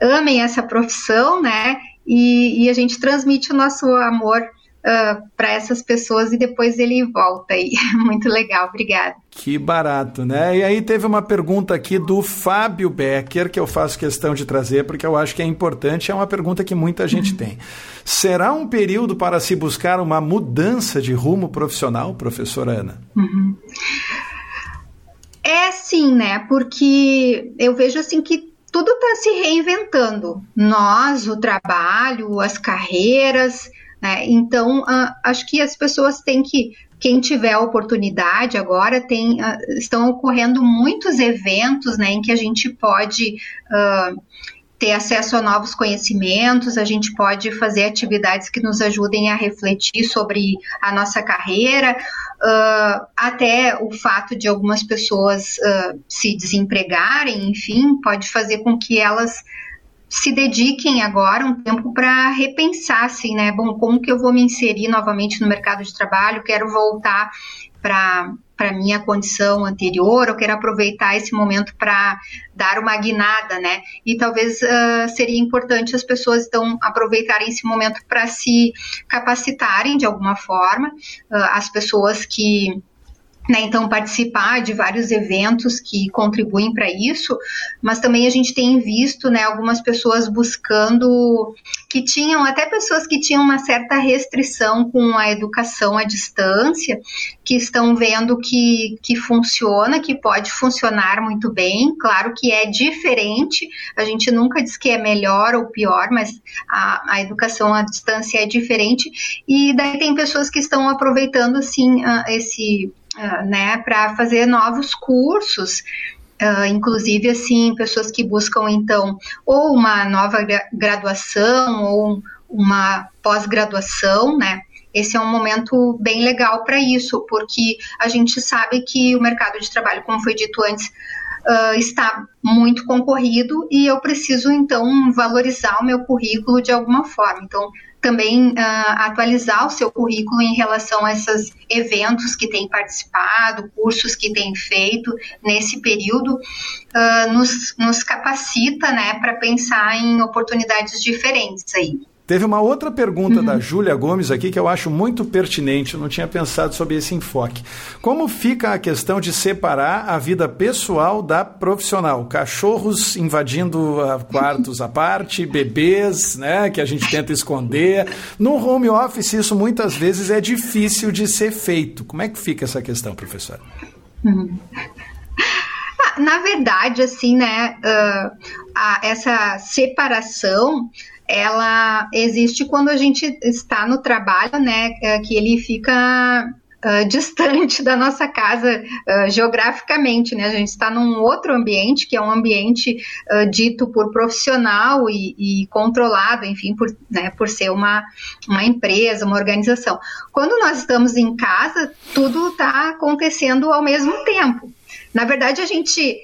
amem essa profissão, né? E, e, a gente transmite o nosso amor uh, para essas pessoas e depois ele volta aí. (laughs) Muito legal, obrigada. Que barato, né? E aí teve uma pergunta aqui do Fábio Becker que eu faço questão de trazer porque eu acho que é importante, é uma pergunta que muita gente tem. Será um período para se buscar uma mudança de rumo profissional, professora Ana? Uhum. É sim, né? Porque eu vejo assim que tudo está se reinventando. Nós, o trabalho, as carreiras, né? Então, uh, acho que as pessoas têm que, quem tiver a oportunidade agora, tem, uh, estão ocorrendo muitos eventos né, em que a gente pode uh, ter acesso a novos conhecimentos, a gente pode fazer atividades que nos ajudem a refletir sobre a nossa carreira, uh, até o fato de algumas pessoas uh, se desempregarem, enfim, pode fazer com que elas se dediquem agora um tempo para repensar, assim, né? Bom, como que eu vou me inserir novamente no mercado de trabalho? Quero voltar para para minha condição anterior, eu quero aproveitar esse momento para dar uma guinada, né? E talvez uh, seria importante as pessoas então aproveitarem esse momento para se capacitarem de alguma forma, uh, as pessoas que né, então, participar de vários eventos que contribuem para isso, mas também a gente tem visto né, algumas pessoas buscando, que tinham, até pessoas que tinham uma certa restrição com a educação à distância, que estão vendo que, que funciona, que pode funcionar muito bem. Claro que é diferente, a gente nunca diz que é melhor ou pior, mas a, a educação à distância é diferente. E daí tem pessoas que estão aproveitando, assim, esse uh, né, para fazer novos cursos. Uh, inclusive, assim, pessoas que buscam, então, ou uma nova graduação ou uma pós-graduação, né? Esse é um momento bem legal para isso, porque a gente sabe que o mercado de trabalho, como foi dito antes, uh, está muito concorrido e eu preciso, então, valorizar o meu currículo de alguma forma. Então, também uh, atualizar o seu currículo em relação a esses eventos que tem participado, cursos que tem feito nesse período, uh, nos, nos capacita né, para pensar em oportunidades diferentes aí. Teve uma outra pergunta uhum. da Júlia Gomes aqui que eu acho muito pertinente, eu não tinha pensado sobre esse enfoque. Como fica a questão de separar a vida pessoal da profissional? Cachorros invadindo uh, quartos à parte, (laughs) bebês, né, que a gente tenta esconder. No home office isso muitas vezes é difícil de ser feito. Como é que fica essa questão, professora? Uhum. (laughs) Ah, na verdade, assim, né, uh, a, essa separação ela existe quando a gente está no trabalho, né, é, que ele fica Uh, distante (laughs) da nossa casa uh, geograficamente, né? A gente está num outro ambiente que é um ambiente uh, dito por profissional e, e, controlado, enfim, por, né, por ser uma, uma empresa, uma organização. Quando nós estamos em casa, tudo está acontecendo ao mesmo tempo. Na verdade, a gente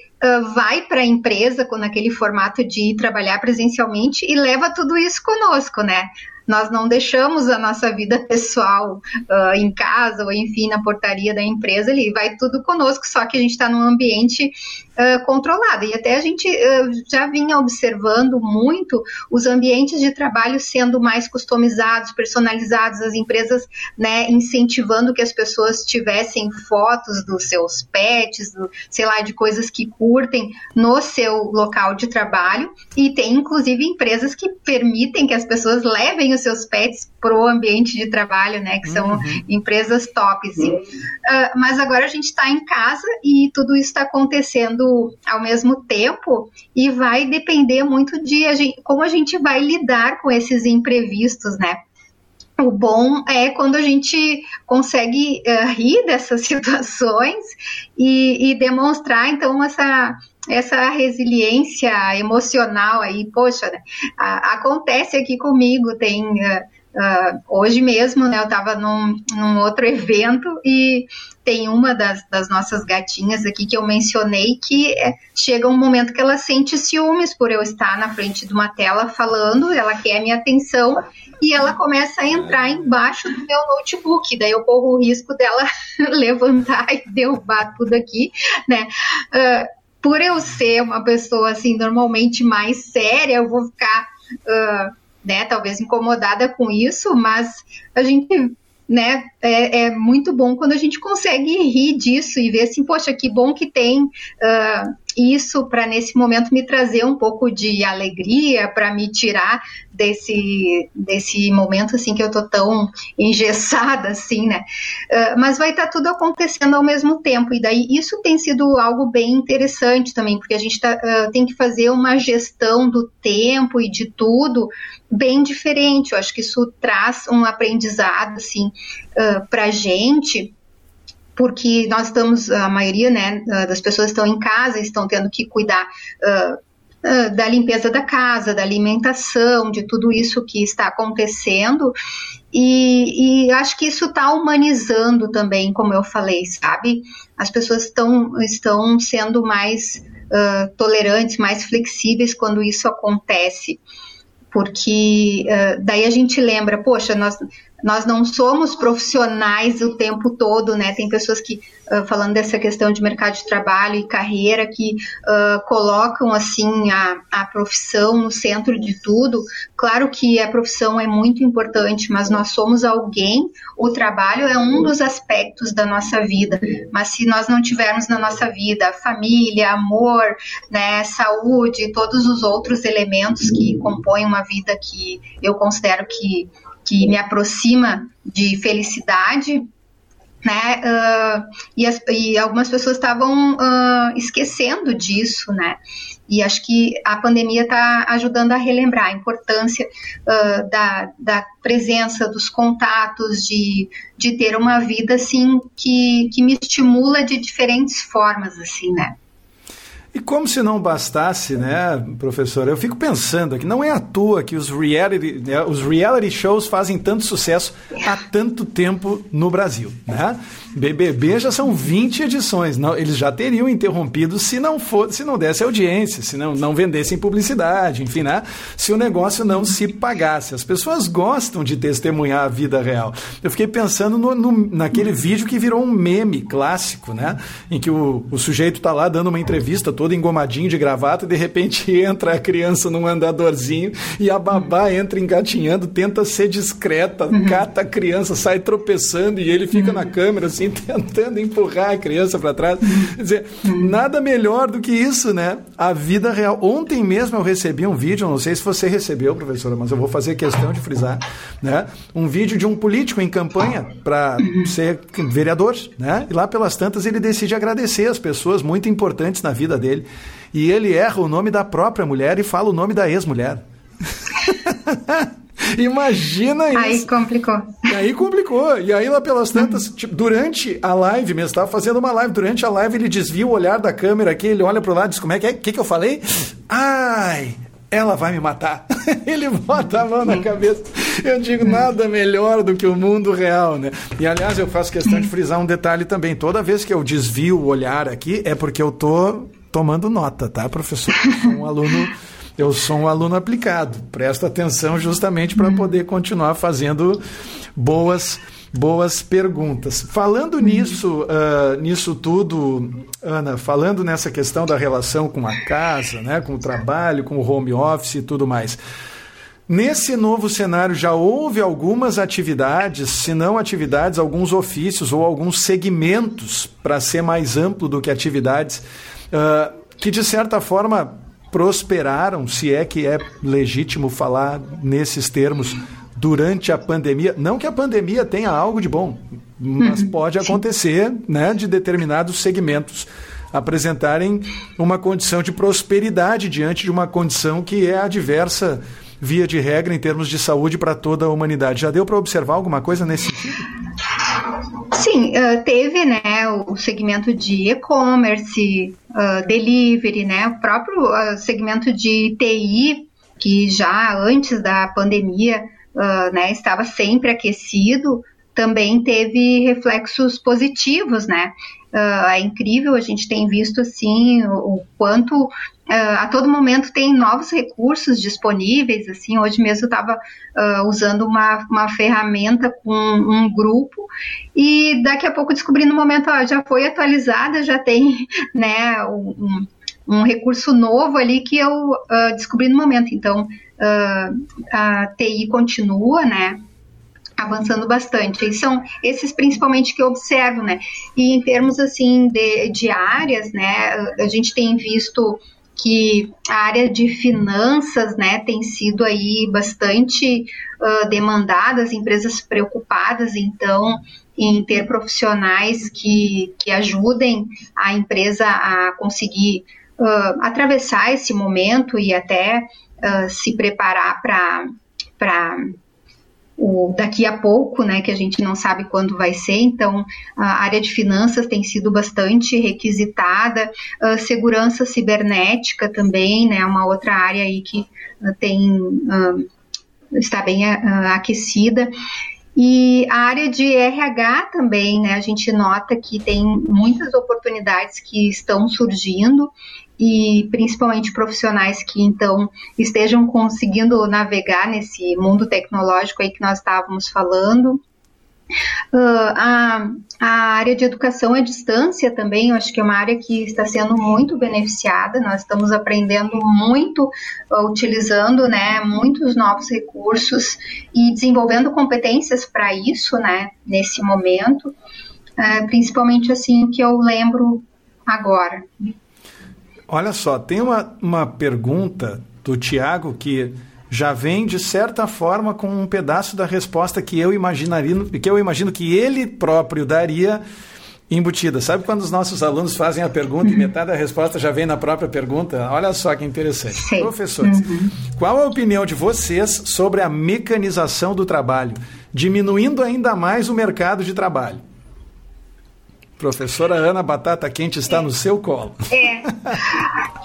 vai para a empresa com aquele formato de ir trabalhar presencialmente e leva tudo isso conosco, né? Nós não deixamos a nossa vida pessoal uh, em casa ou, enfim, na portaria da empresa ali. Vai tudo conosco, só que a gente está num ambiente uh, controlado. E até a gente uh, já vinha observando muito os ambientes de trabalho sendo mais customizados, personalizados, as empresas né, incentivando que as pessoas tivessem fotos dos seus pets, do, sei lá, de coisas que curtem no seu local de trabalho. E tem, inclusive, empresas que permitem que as pessoas levem os seus pets para o ambiente de trabalho, né? Que são uhum. empresas top, assim. Uh, mas agora a gente está em casa e tudo isso está acontecendo ao mesmo tempo e vai depender muito de a gente, como a gente vai lidar com esses imprevistos, né? O bom é quando a gente consegue uh, rir dessas (laughs) situações e, e demonstrar, então, essa essa resiliência emocional aí, poxa, né? acontece aqui comigo, tem uh, uh, hoje mesmo, né, eu estava num, num, outro evento e tem uma das, das, nossas gatinhas aqui que eu mencionei que é, chega um momento que ela sente ciúmes por eu estar na frente de uma tela falando, ela quer a minha atenção e ela começa a entrar embaixo do meu notebook, daí eu corro o risco dela (laughs) levantar e derrubar tudo aqui, né? Uh, por eu ser uma pessoa assim normalmente mais séria, eu vou ficar uh, né, talvez incomodada com isso, mas a gente né, é, é, muito bom quando a gente consegue rir disso e ver assim, poxa, que bom que tem uh, isso para nesse momento me trazer um pouco de alegria, para me tirar desse, desse momento assim que eu tô tão engessada assim, né? Uh, mas vai estar tá tudo acontecendo ao mesmo tempo e daí isso tem sido algo bem interessante também, porque a gente tá, uh, tem que fazer uma gestão do tempo e de tudo bem diferente. Eu acho que isso traz um aprendizado assim uh, para gente porque nós estamos, a maioria né, das pessoas estão em casa, estão tendo que cuidar uh, da limpeza da casa, da alimentação, de tudo isso que está acontecendo. E, e acho que isso está humanizando também, como eu falei, sabe? As pessoas estão, estão sendo mais uh, tolerantes, mais flexíveis quando isso acontece porque uh, daí a gente lembra, poxa, nós, nós não somos profissionais o tempo todo, né? Tem pessoas que, falando dessa questão de mercado de trabalho e carreira, que uh, colocam, assim, a, a profissão no centro de tudo. Claro que a profissão é muito importante, mas nós somos alguém, o trabalho é um dos aspectos da nossa vida. Mas se nós não tivermos na nossa vida família, amor, né, saúde, todos os outros elementos que compõem uma vida que eu considero que, que me aproxima de felicidade, né? Uh, e, as, e, algumas pessoas estavam uh, esquecendo disso, né? E acho que a pandemia está ajudando a relembrar a importância uh, da, da, presença, dos contatos, de, de ter uma vida assim que, que me estimula de diferentes formas, assim, né? E como se não bastasse, né, professor? Eu fico pensando aqui, não é à toa que os reality, né, os reality shows fazem tanto sucesso há tanto tempo no Brasil, né? BBB já são 20 edições, não, eles já teriam interrompido se não for, se não desse audiência, se não, não vendessem publicidade, enfim, né? Se o negócio não se pagasse. As pessoas gostam de testemunhar a vida real. Eu fiquei pensando no, no, naquele vídeo que virou um meme clássico, né? Em que o, o sujeito está lá dando uma entrevista toda todo engomadinho de gravata, e de repente (laughs) entra a criança num andadorzinho e a babá entra engatinhando, tenta ser discreta, uhum. cata a criança, sai tropeçando e ele fica uhum. na câmera assim, (laughs) tentando empurrar a criança para trás. Quer dizer, nada melhor do que isso, né? A vida real. Ontem mesmo eu recebi um vídeo, não sei se você recebeu, professora, mas eu vou fazer questão de frisar, né? Um vídeo de um político em campanha para ser vereador, né? E lá pelas tantas ele decide agradecer as pessoas muito importantes na vida dele dele. E ele erra o nome da própria mulher e fala o nome da ex-mulher. (laughs) Imagina isso. Aí complicou. Aí complicou. E aí lá pelas tantas, tipo, durante a live mesmo, estava fazendo uma live, durante a live ele desvia o olhar da câmera aqui, ele olha pro lado e diz, como é que é? O que, que eu falei? Ai, ela vai me matar. (laughs) ele bota a mão na cabeça. Eu digo, nada melhor do que o mundo real, né? E aliás, eu faço questão de frisar um detalhe também. Toda vez que eu desvio o olhar aqui, é porque eu tô tomando nota, tá, professor? Eu sou um aluno, eu sou um aluno aplicado. Presta atenção justamente para poder continuar fazendo boas boas perguntas. Falando nisso, uh, nisso tudo, Ana, falando nessa questão da relação com a casa, né, com o trabalho, com o home office e tudo mais. Nesse novo cenário já houve algumas atividades, se não atividades, alguns ofícios ou alguns segmentos, para ser mais amplo do que atividades, uh, que de certa forma prosperaram, se é que é legítimo falar nesses termos, durante a pandemia. Não que a pandemia tenha algo de bom, mas uhum. pode acontecer né, de determinados segmentos apresentarem uma condição de prosperidade diante de uma condição que é adversa via de regra, em termos de saúde para toda a humanidade. Já deu para observar alguma coisa nesse sentido? Sim, uh, teve né, o segmento de e-commerce, uh, delivery, né, o próprio uh, segmento de TI, que já antes da pandemia né, estava sempre aquecido, também teve reflexos positivos, né? Uh, é incrível, a gente tem visto assim o, o quanto uh, a todo momento tem novos recursos disponíveis. Assim, hoje mesmo eu estava uh, usando uma, uma ferramenta com um grupo e daqui a pouco descobri no momento, ó, já foi atualizada, já tem (laughs) né, um, um recurso novo ali que eu uh, descobri no momento. Então, a TI continua, né? avançando bastante. E são esses principalmente que eu observo, né? E em termos assim de, de áreas, né, a gente tem visto que a área de finanças, né, tem sido aí bastante uh, demandada, as empresas preocupadas, então, em ter profissionais que, que ajudem a empresa a conseguir uh, atravessar esse momento e até uh, se preparar para o daqui a pouco, né, que a gente não sabe quando vai ser, então a área de finanças tem sido bastante requisitada, uh, segurança cibernética também, né, uma outra área aí que uh, tem uh, está bem aquecida. E a área de RH também, né, a gente nota que tem muitas oportunidades que estão surgindo e principalmente profissionais que então estejam conseguindo navegar nesse mundo tecnológico aí que nós estávamos falando. Uh, a, a, área de educação à distância também, eu acho que é uma área que está sendo muito beneficiada. Nós estamos aprendendo muito, uh, utilizando né, muitos novos recursos e desenvolvendo competências para isso, né, nesse momento. Uh, principalmente assim o que eu lembro agora. Olha só, tem uma, uma pergunta do Tiago que já vem de certa forma com um pedaço da resposta que eu imaginaria, que eu imagino que ele próprio daria embutida. Sabe quando os nossos alunos fazem a pergunta e metade da resposta já vem na própria pergunta? Olha só que interessante. Sim. Professores, uhum. qual a opinião de vocês sobre a mecanização do trabalho, diminuindo ainda mais o mercado de trabalho? Professora Ana Batata Quente está é. no seu colo. É.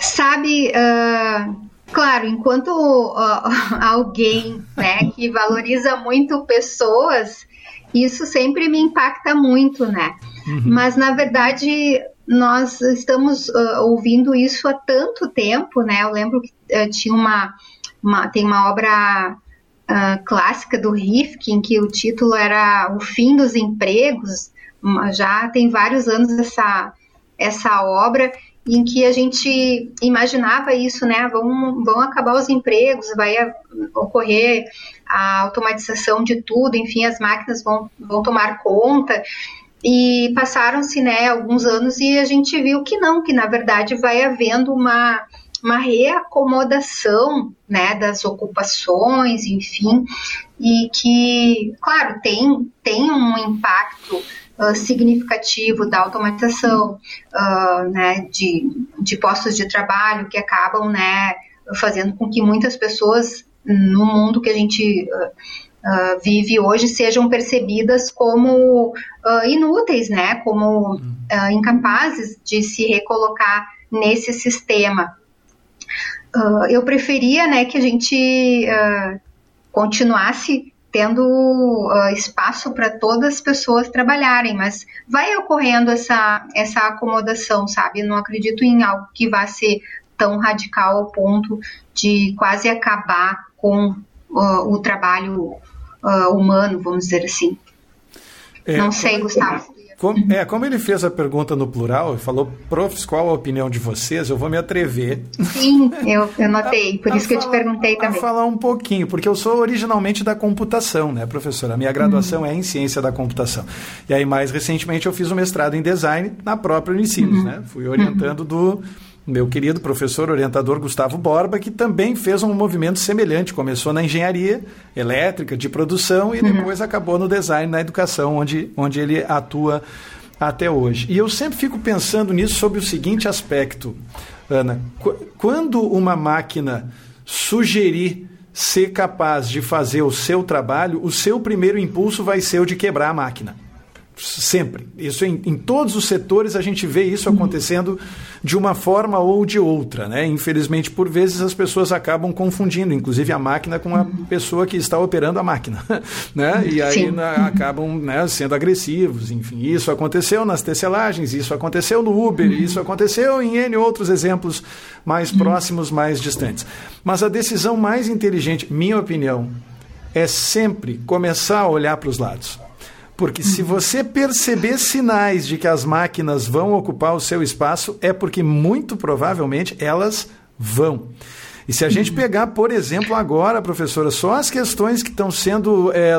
Sabe, uh, claro, enquanto uh, (laughs) alguém né, que valoriza muito pessoas, isso sempre me impacta muito, né? Uhum. Mas, na verdade, nós estamos uh, ouvindo isso há tanto tempo, né? Eu lembro que tinha uma, uma, tem uma obra clássica do Rifkin que o título era O Fim dos Empregos, já tem vários anos essa, essa obra em que a gente imaginava isso, né? Vão, vão acabar os empregos, vai ocorrer a automatização de tudo, enfim, as máquinas vão, vão tomar conta. E passaram-se né, alguns anos e a gente viu que não, que na verdade vai havendo uma, uma reacomodação né, das ocupações, enfim, e que, claro, tem, tem um impacto uh, significativo da automatização uh, né, de, de postos de trabalho que acabam né, fazendo com que muitas pessoas no mundo que a gente uh, vive hoje sejam percebidas como inúteis, né, como incapazes de se recolocar nesse sistema. eu preferia né, que a gente continuasse tendo uh, espaço para todas as pessoas trabalharem, mas vai ocorrendo essa, essa acomodação, sabe? não acredito em algo que vá ser tão radical ao ponto de quase acabar com uh, o trabalho uh, humano, vamos dizer assim. É, não sei, Gustavo. Como, é, como ele fez a pergunta no plural e falou, profs, qual a opinião de vocês? Eu vou me atrever. Sim, eu, eu notei, (laughs) por a, isso a que eu te perguntei também. A falar um pouquinho, porque eu sou originalmente da computação, né, professora? A minha graduação uhum. é em ciência da computação. E aí, mais recentemente, eu fiz um mestrado em design na própria Unicinos, uhum. né? Fui orientando uhum. do meu querido professor orientador Gustavo Borba, que também fez um movimento semelhante. Começou na engenharia elétrica, de produção, e uhum. depois acabou no design, na educação, onde, onde ele atua até hoje. E eu sempre fico pensando nisso sobre o seguinte aspecto, Ana. Quando uma máquina sugerir ser capaz de fazer o seu trabalho, o seu primeiro impulso vai ser o de quebrar a máquina. Sempre. Isso em, em, todos os setores a gente vê isso acontecendo de uma forma ou de outra. Né? Infelizmente, por vezes as pessoas acabam confundindo, inclusive a máquina com a pessoa que está operando a máquina. (laughs) né? E aí na, acabam né, sendo agressivos. Enfim, isso aconteceu nas tecelagens, isso aconteceu no Uber, isso aconteceu em N outros exemplos mais próximos, mais distantes. Mas a decisão mais inteligente, minha opinião, é sempre começar a olhar para os lados Porque se você perceber sinais de que as máquinas vão ocupar o seu espaço, é porque muito provavelmente elas vão. E se a gente pegar, por exemplo, agora, professora, só as questões que estão sendo é,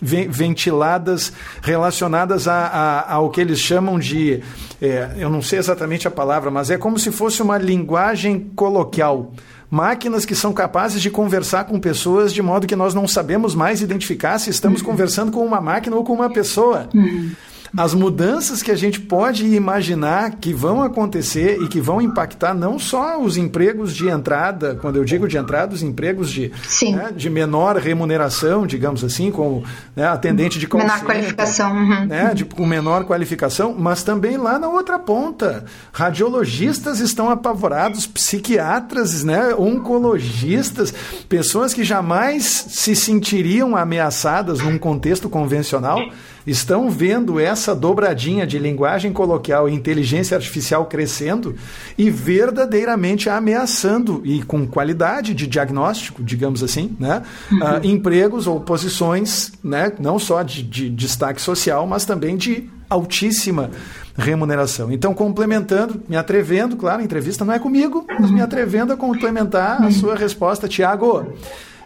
ventiladas relacionadas a, a, ao que eles chamam de. É, eu não sei exatamente a palavra, mas é como se fosse uma linguagem coloquial máquinas que são capazes de conversar com pessoas de modo que nós não sabemos mais identificar se estamos uhum. conversando com uma máquina ou com uma pessoa. Uhum as mudanças que a gente pode imaginar que vão acontecer e que vão impactar não só os empregos de entrada, quando eu digo de entrada, os empregos de, né, de menor remuneração, digamos assim, como né, atendente de Menor qualificação. Uhum. Né, de, com menor qualificação, mas também lá na outra ponta. Radiologistas estão apavorados, psiquiatras, né, oncologistas, pessoas que jamais se sentiriam ameaçadas num contexto convencional estão vendo essa dobradinha de linguagem coloquial e inteligência artificial crescendo e verdadeiramente ameaçando, e com qualidade de diagnóstico, digamos assim, né? Uhum. Uh, empregos ou posições, né? não só de, de destaque social, mas também de altíssima remuneração. Então, complementando, me atrevendo, claro, a entrevista não é comigo, mas me atrevendo a complementar a sua resposta, Tiago.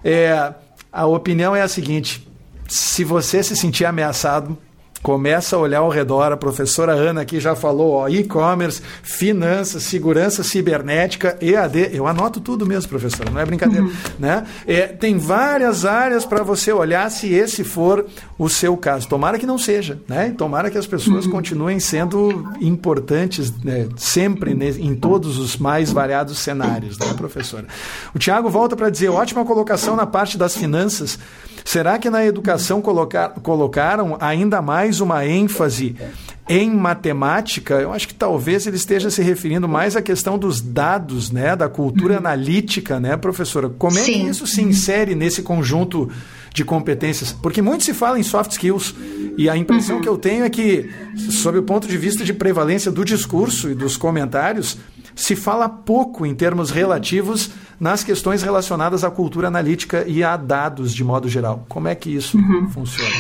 É, a opinião é a seguinte: se você se sentir ameaçado, Começa a olhar ao redor, a professora Ana aqui já falou, e-commerce, finanças, segurança cibernética, EAD. Eu anoto tudo mesmo, professora, não é brincadeira. Uhum. Né? É, tem várias áreas para você olhar se esse for o seu caso. Tomara que não seja, né? Tomara que as pessoas uhum. continuem sendo importantes né? sempre em todos os mais variados cenários, né, professora? O Tiago volta para dizer, ótima colocação na parte das finanças. Será que na educação colocar, colocaram ainda mais uma ênfase em matemática? Eu acho que talvez ele esteja se referindo mais à questão dos dados, né, da cultura uhum. analítica, né, professora? Como é Sim. que isso se insere nesse conjunto de competências? Porque muito se fala em soft skills e a impressão uhum. que eu tenho é que, sob o ponto de vista de prevalência do discurso e dos comentários, se fala pouco em termos relativos nas questões relacionadas à cultura analítica e a dados de modo geral. Como é que isso uhum. funciona?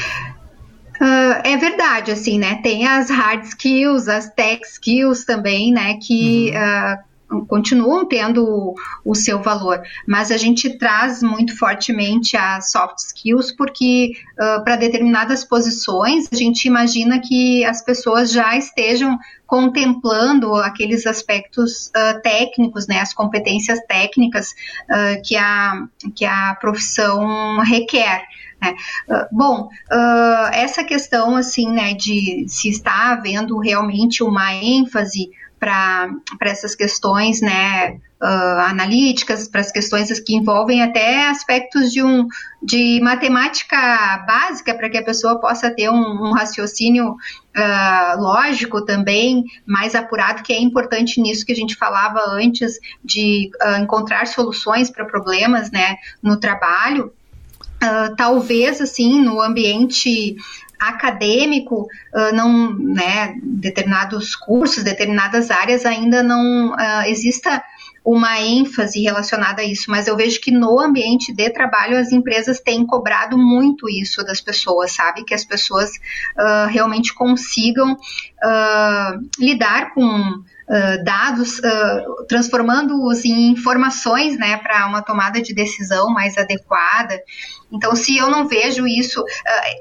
Uh, é verdade, assim, né? Tem as hard skills, as tech skills também, né? Que uhum. uh, continuam tendo o, seu valor, mas a gente traz muito fortemente as soft skills porque uh, para determinadas posições a gente imagina que as pessoas já estejam contemplando aqueles aspectos uh, técnicos, né, as competências técnicas uh, que, a, que a profissão requer. Né? Uh, bom, uh, essa questão assim, né, de se está havendo realmente uma ênfase para essas questões né, uh, analíticas, para as questões que envolvem até aspectos de, um, de matemática básica, para que a pessoa possa ter um, um raciocínio uh, lógico também, mais apurado, que é importante nisso que a gente falava antes, de uh, encontrar soluções para problemas né, no trabalho. Uh, talvez assim no ambiente acadêmico, uh, não, né, determinados cursos, determinadas áreas ainda não uh, exista uma ênfase relacionada a isso, mas eu vejo que no ambiente de trabalho as empresas têm cobrado muito isso das pessoas, sabe? Que as pessoas realmente consigam lidar com uh, dados, transformando-os em informações, né, para uma tomada de decisão mais adequada. Então, se eu não vejo isso,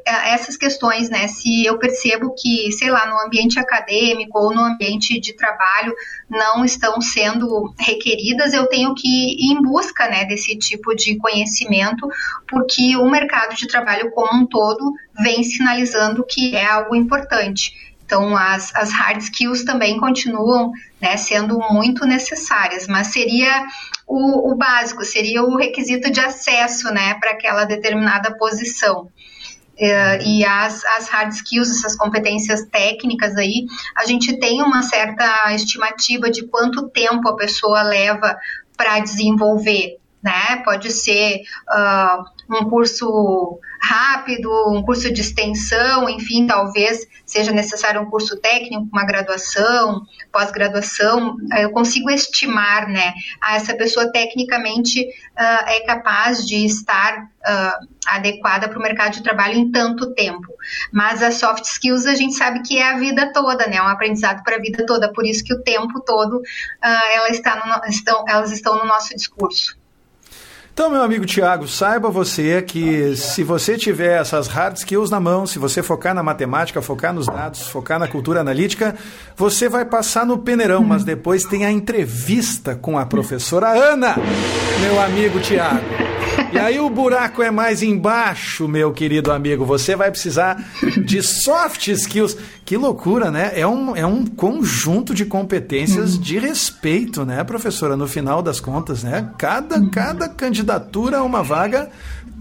essas questões, né, se eu percebo que, sei lá, no ambiente acadêmico ou no ambiente de trabalho não estão sendo requeridas, eu tenho que ir em busca, né, desse tipo de conhecimento, porque o mercado de trabalho como um todo vem sinalizando que é algo importante. Então, as, as hard skills também continuam né, sendo muito necessárias, mas seria o, o básico, seria o requisito de acesso né, para aquela determinada posição. Uh, e as, as hard skills, essas competências técnicas aí, a gente tem uma certa estimativa de quanto tempo a pessoa leva para desenvolver né? Pode ser uh, um curso rápido, um curso de extensão, enfim, talvez seja necessário um curso técnico, uma graduação, pós-graduação. Eu consigo estimar, né? Ah, essa pessoa tecnicamente uh, é capaz de estar uh, adequada para o mercado de trabalho em tanto tempo. Mas as soft skills a gente sabe que é a vida toda, né? É um aprendizado para a vida toda. Por isso que o tempo todo está no, estão, elas estão no nosso discurso. Então, meu amigo Tiago, saiba você que se você tiver essas hard skills na mão, se você focar na matemática, focar nos dados, focar na cultura analítica, você vai passar no peneirão, mas depois tem a entrevista com a professora Ana, meu amigo Tiago. E aí o buraco é mais embaixo, meu querido amigo. Você vai precisar de soft skills. Que loucura, né? É um, é um conjunto de competências de respeito, né, professora? No final das contas, né? Cada, cada candidatura a uma vaga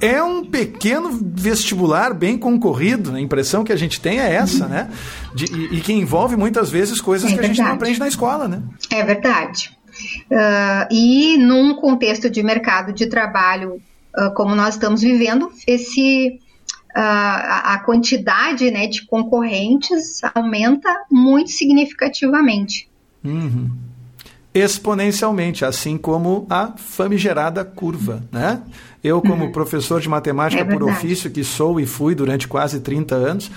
é um pequeno vestibular bem concorrido. A impressão que a gente tem é essa, né? De, e, e, que envolve muitas vezes coisas é que a gente não aprende na escola, né? É verdade. Uh, e num contexto de mercado de trabalho uh, como nós estamos vivendo, esse a, a quantidade né, de concorrentes aumenta muito significativamente. Uhum. Exponencialmente, assim como a famigerada curva, né? Eu, como uhum. professor de matemática é por ofício, que sou e fui durante quase 30 anos,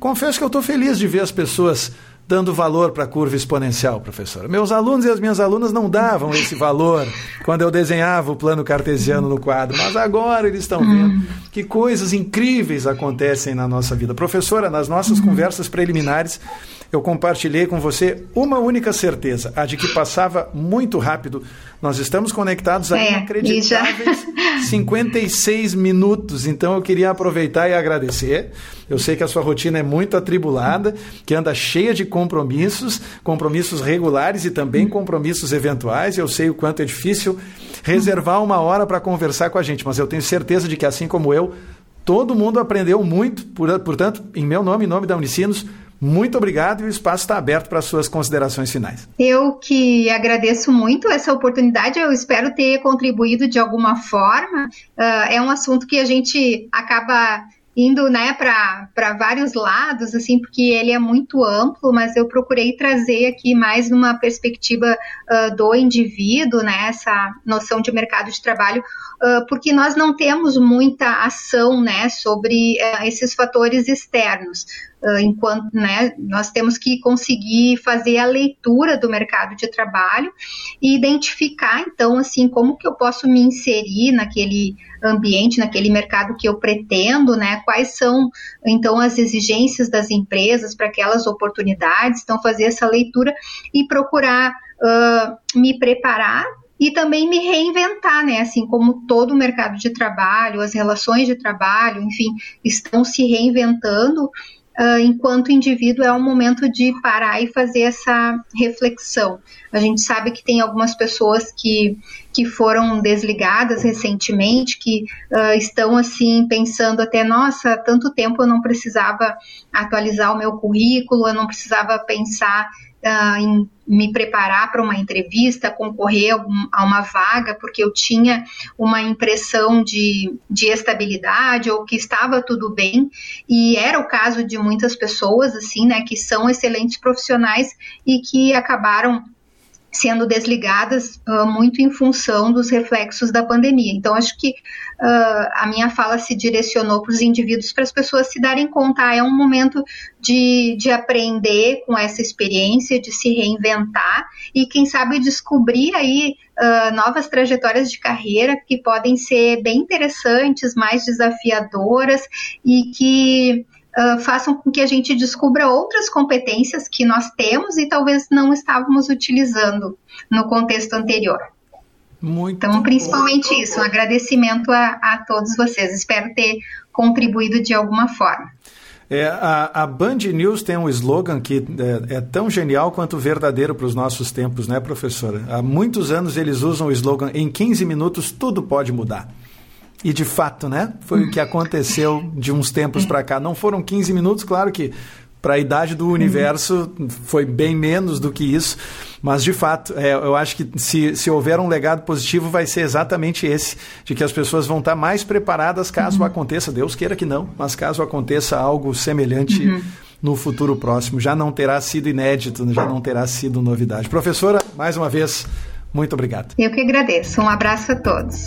confesso que eu estou feliz de ver as pessoas dando valor para a curva exponencial, professora. Meus alunos e as minhas alunas não davam esse valor quando eu desenhava o plano cartesiano no quadro, mas agora eles estão vendo que coisas incríveis acontecem na nossa vida. Professora, nas nossas conversas preliminares, eu compartilhei com você uma única certeza, a de que passava muito rápido. Nós estamos conectados a é, inacreditáveis (laughs) 56 minutos, então eu queria aproveitar e agradecer. Eu sei que a sua rotina é muito atribulada, que anda cheia de compromissos, compromissos regulares e também compromissos eventuais. Eu sei o quanto é difícil reservar uma hora para conversar com a gente, mas eu tenho certeza de que, assim como eu, todo mundo aprendeu muito. Portanto, em meu nome, em nome da Unicinos, muito obrigado e o espaço está aberto para suas considerações finais. Eu que agradeço muito essa oportunidade, eu espero ter contribuído de alguma forma. Uh, é um assunto que a gente acaba indo né, para vários lados, assim, porque ele é muito amplo, mas eu procurei trazer aqui mais numa perspectiva uh, do indivíduo, né, essa noção de mercado de trabalho, uh, porque nós não temos muita ação né, sobre uh, esses fatores externos. Uh, enquanto né, nós temos que conseguir fazer a leitura do mercado de trabalho e identificar então assim como que eu posso me inserir naquele ambiente, naquele mercado que eu pretendo, né? Quais são então as exigências das empresas para aquelas oportunidades, então fazer essa leitura e procurar uh, me preparar e também me reinventar, né? Assim como todo o mercado de trabalho, as relações de trabalho, enfim, estão se reinventando uh, enquanto indivíduo, é um momento de parar e fazer essa reflexão. A gente sabe que tem algumas pessoas que, que foram desligadas recentemente, que uh, estão assim pensando até, nossa, tanto tempo eu não precisava atualizar o meu currículo, eu não precisava pensar uh, em me preparar para uma entrevista, concorrer a uma vaga, porque eu tinha uma impressão de, de estabilidade ou que estava tudo bem. E era o caso de muitas pessoas, assim, né, que são excelentes profissionais e que acabaram sendo desligadas uh, muito em função dos reflexos da pandemia. Então, acho que uh, a minha fala se direcionou para os indivíduos, para as pessoas se darem conta, ah, é um momento de, de aprender com essa experiência, de se reinventar e, quem sabe, descobrir aí uh, novas trajetórias de carreira que podem ser bem interessantes, mais desafiadoras e que uh, façam com que a gente descubra outras competências que nós temos e talvez não estávamos utilizando no contexto anterior. Muito então, principalmente bom. isso, um agradecimento a, a todos vocês. Espero ter contribuído de alguma forma. É, a, a, Band News tem um slogan que é, é tão genial quanto verdadeiro para os nossos tempos, né, professora? Há muitos anos eles usam o slogan: em 15 minutos tudo pode mudar. E de fato, né? Foi o que aconteceu de uns tempos para cá. Não foram 15 minutos, claro que para a idade do universo foi bem menos do que isso, Mas, de fato, é, eu acho que se, se houver um legado positivo, vai ser exatamente esse, de que as pessoas vão estar mais preparadas caso uhum. aconteça, Deus queira que não, mas caso aconteça algo semelhante. Uhum no futuro próximo. Já não terá sido inédito, já não terá sido novidade. Professora, mais uma vez, muito obrigado. Eu que agradeço. Um abraço a todos.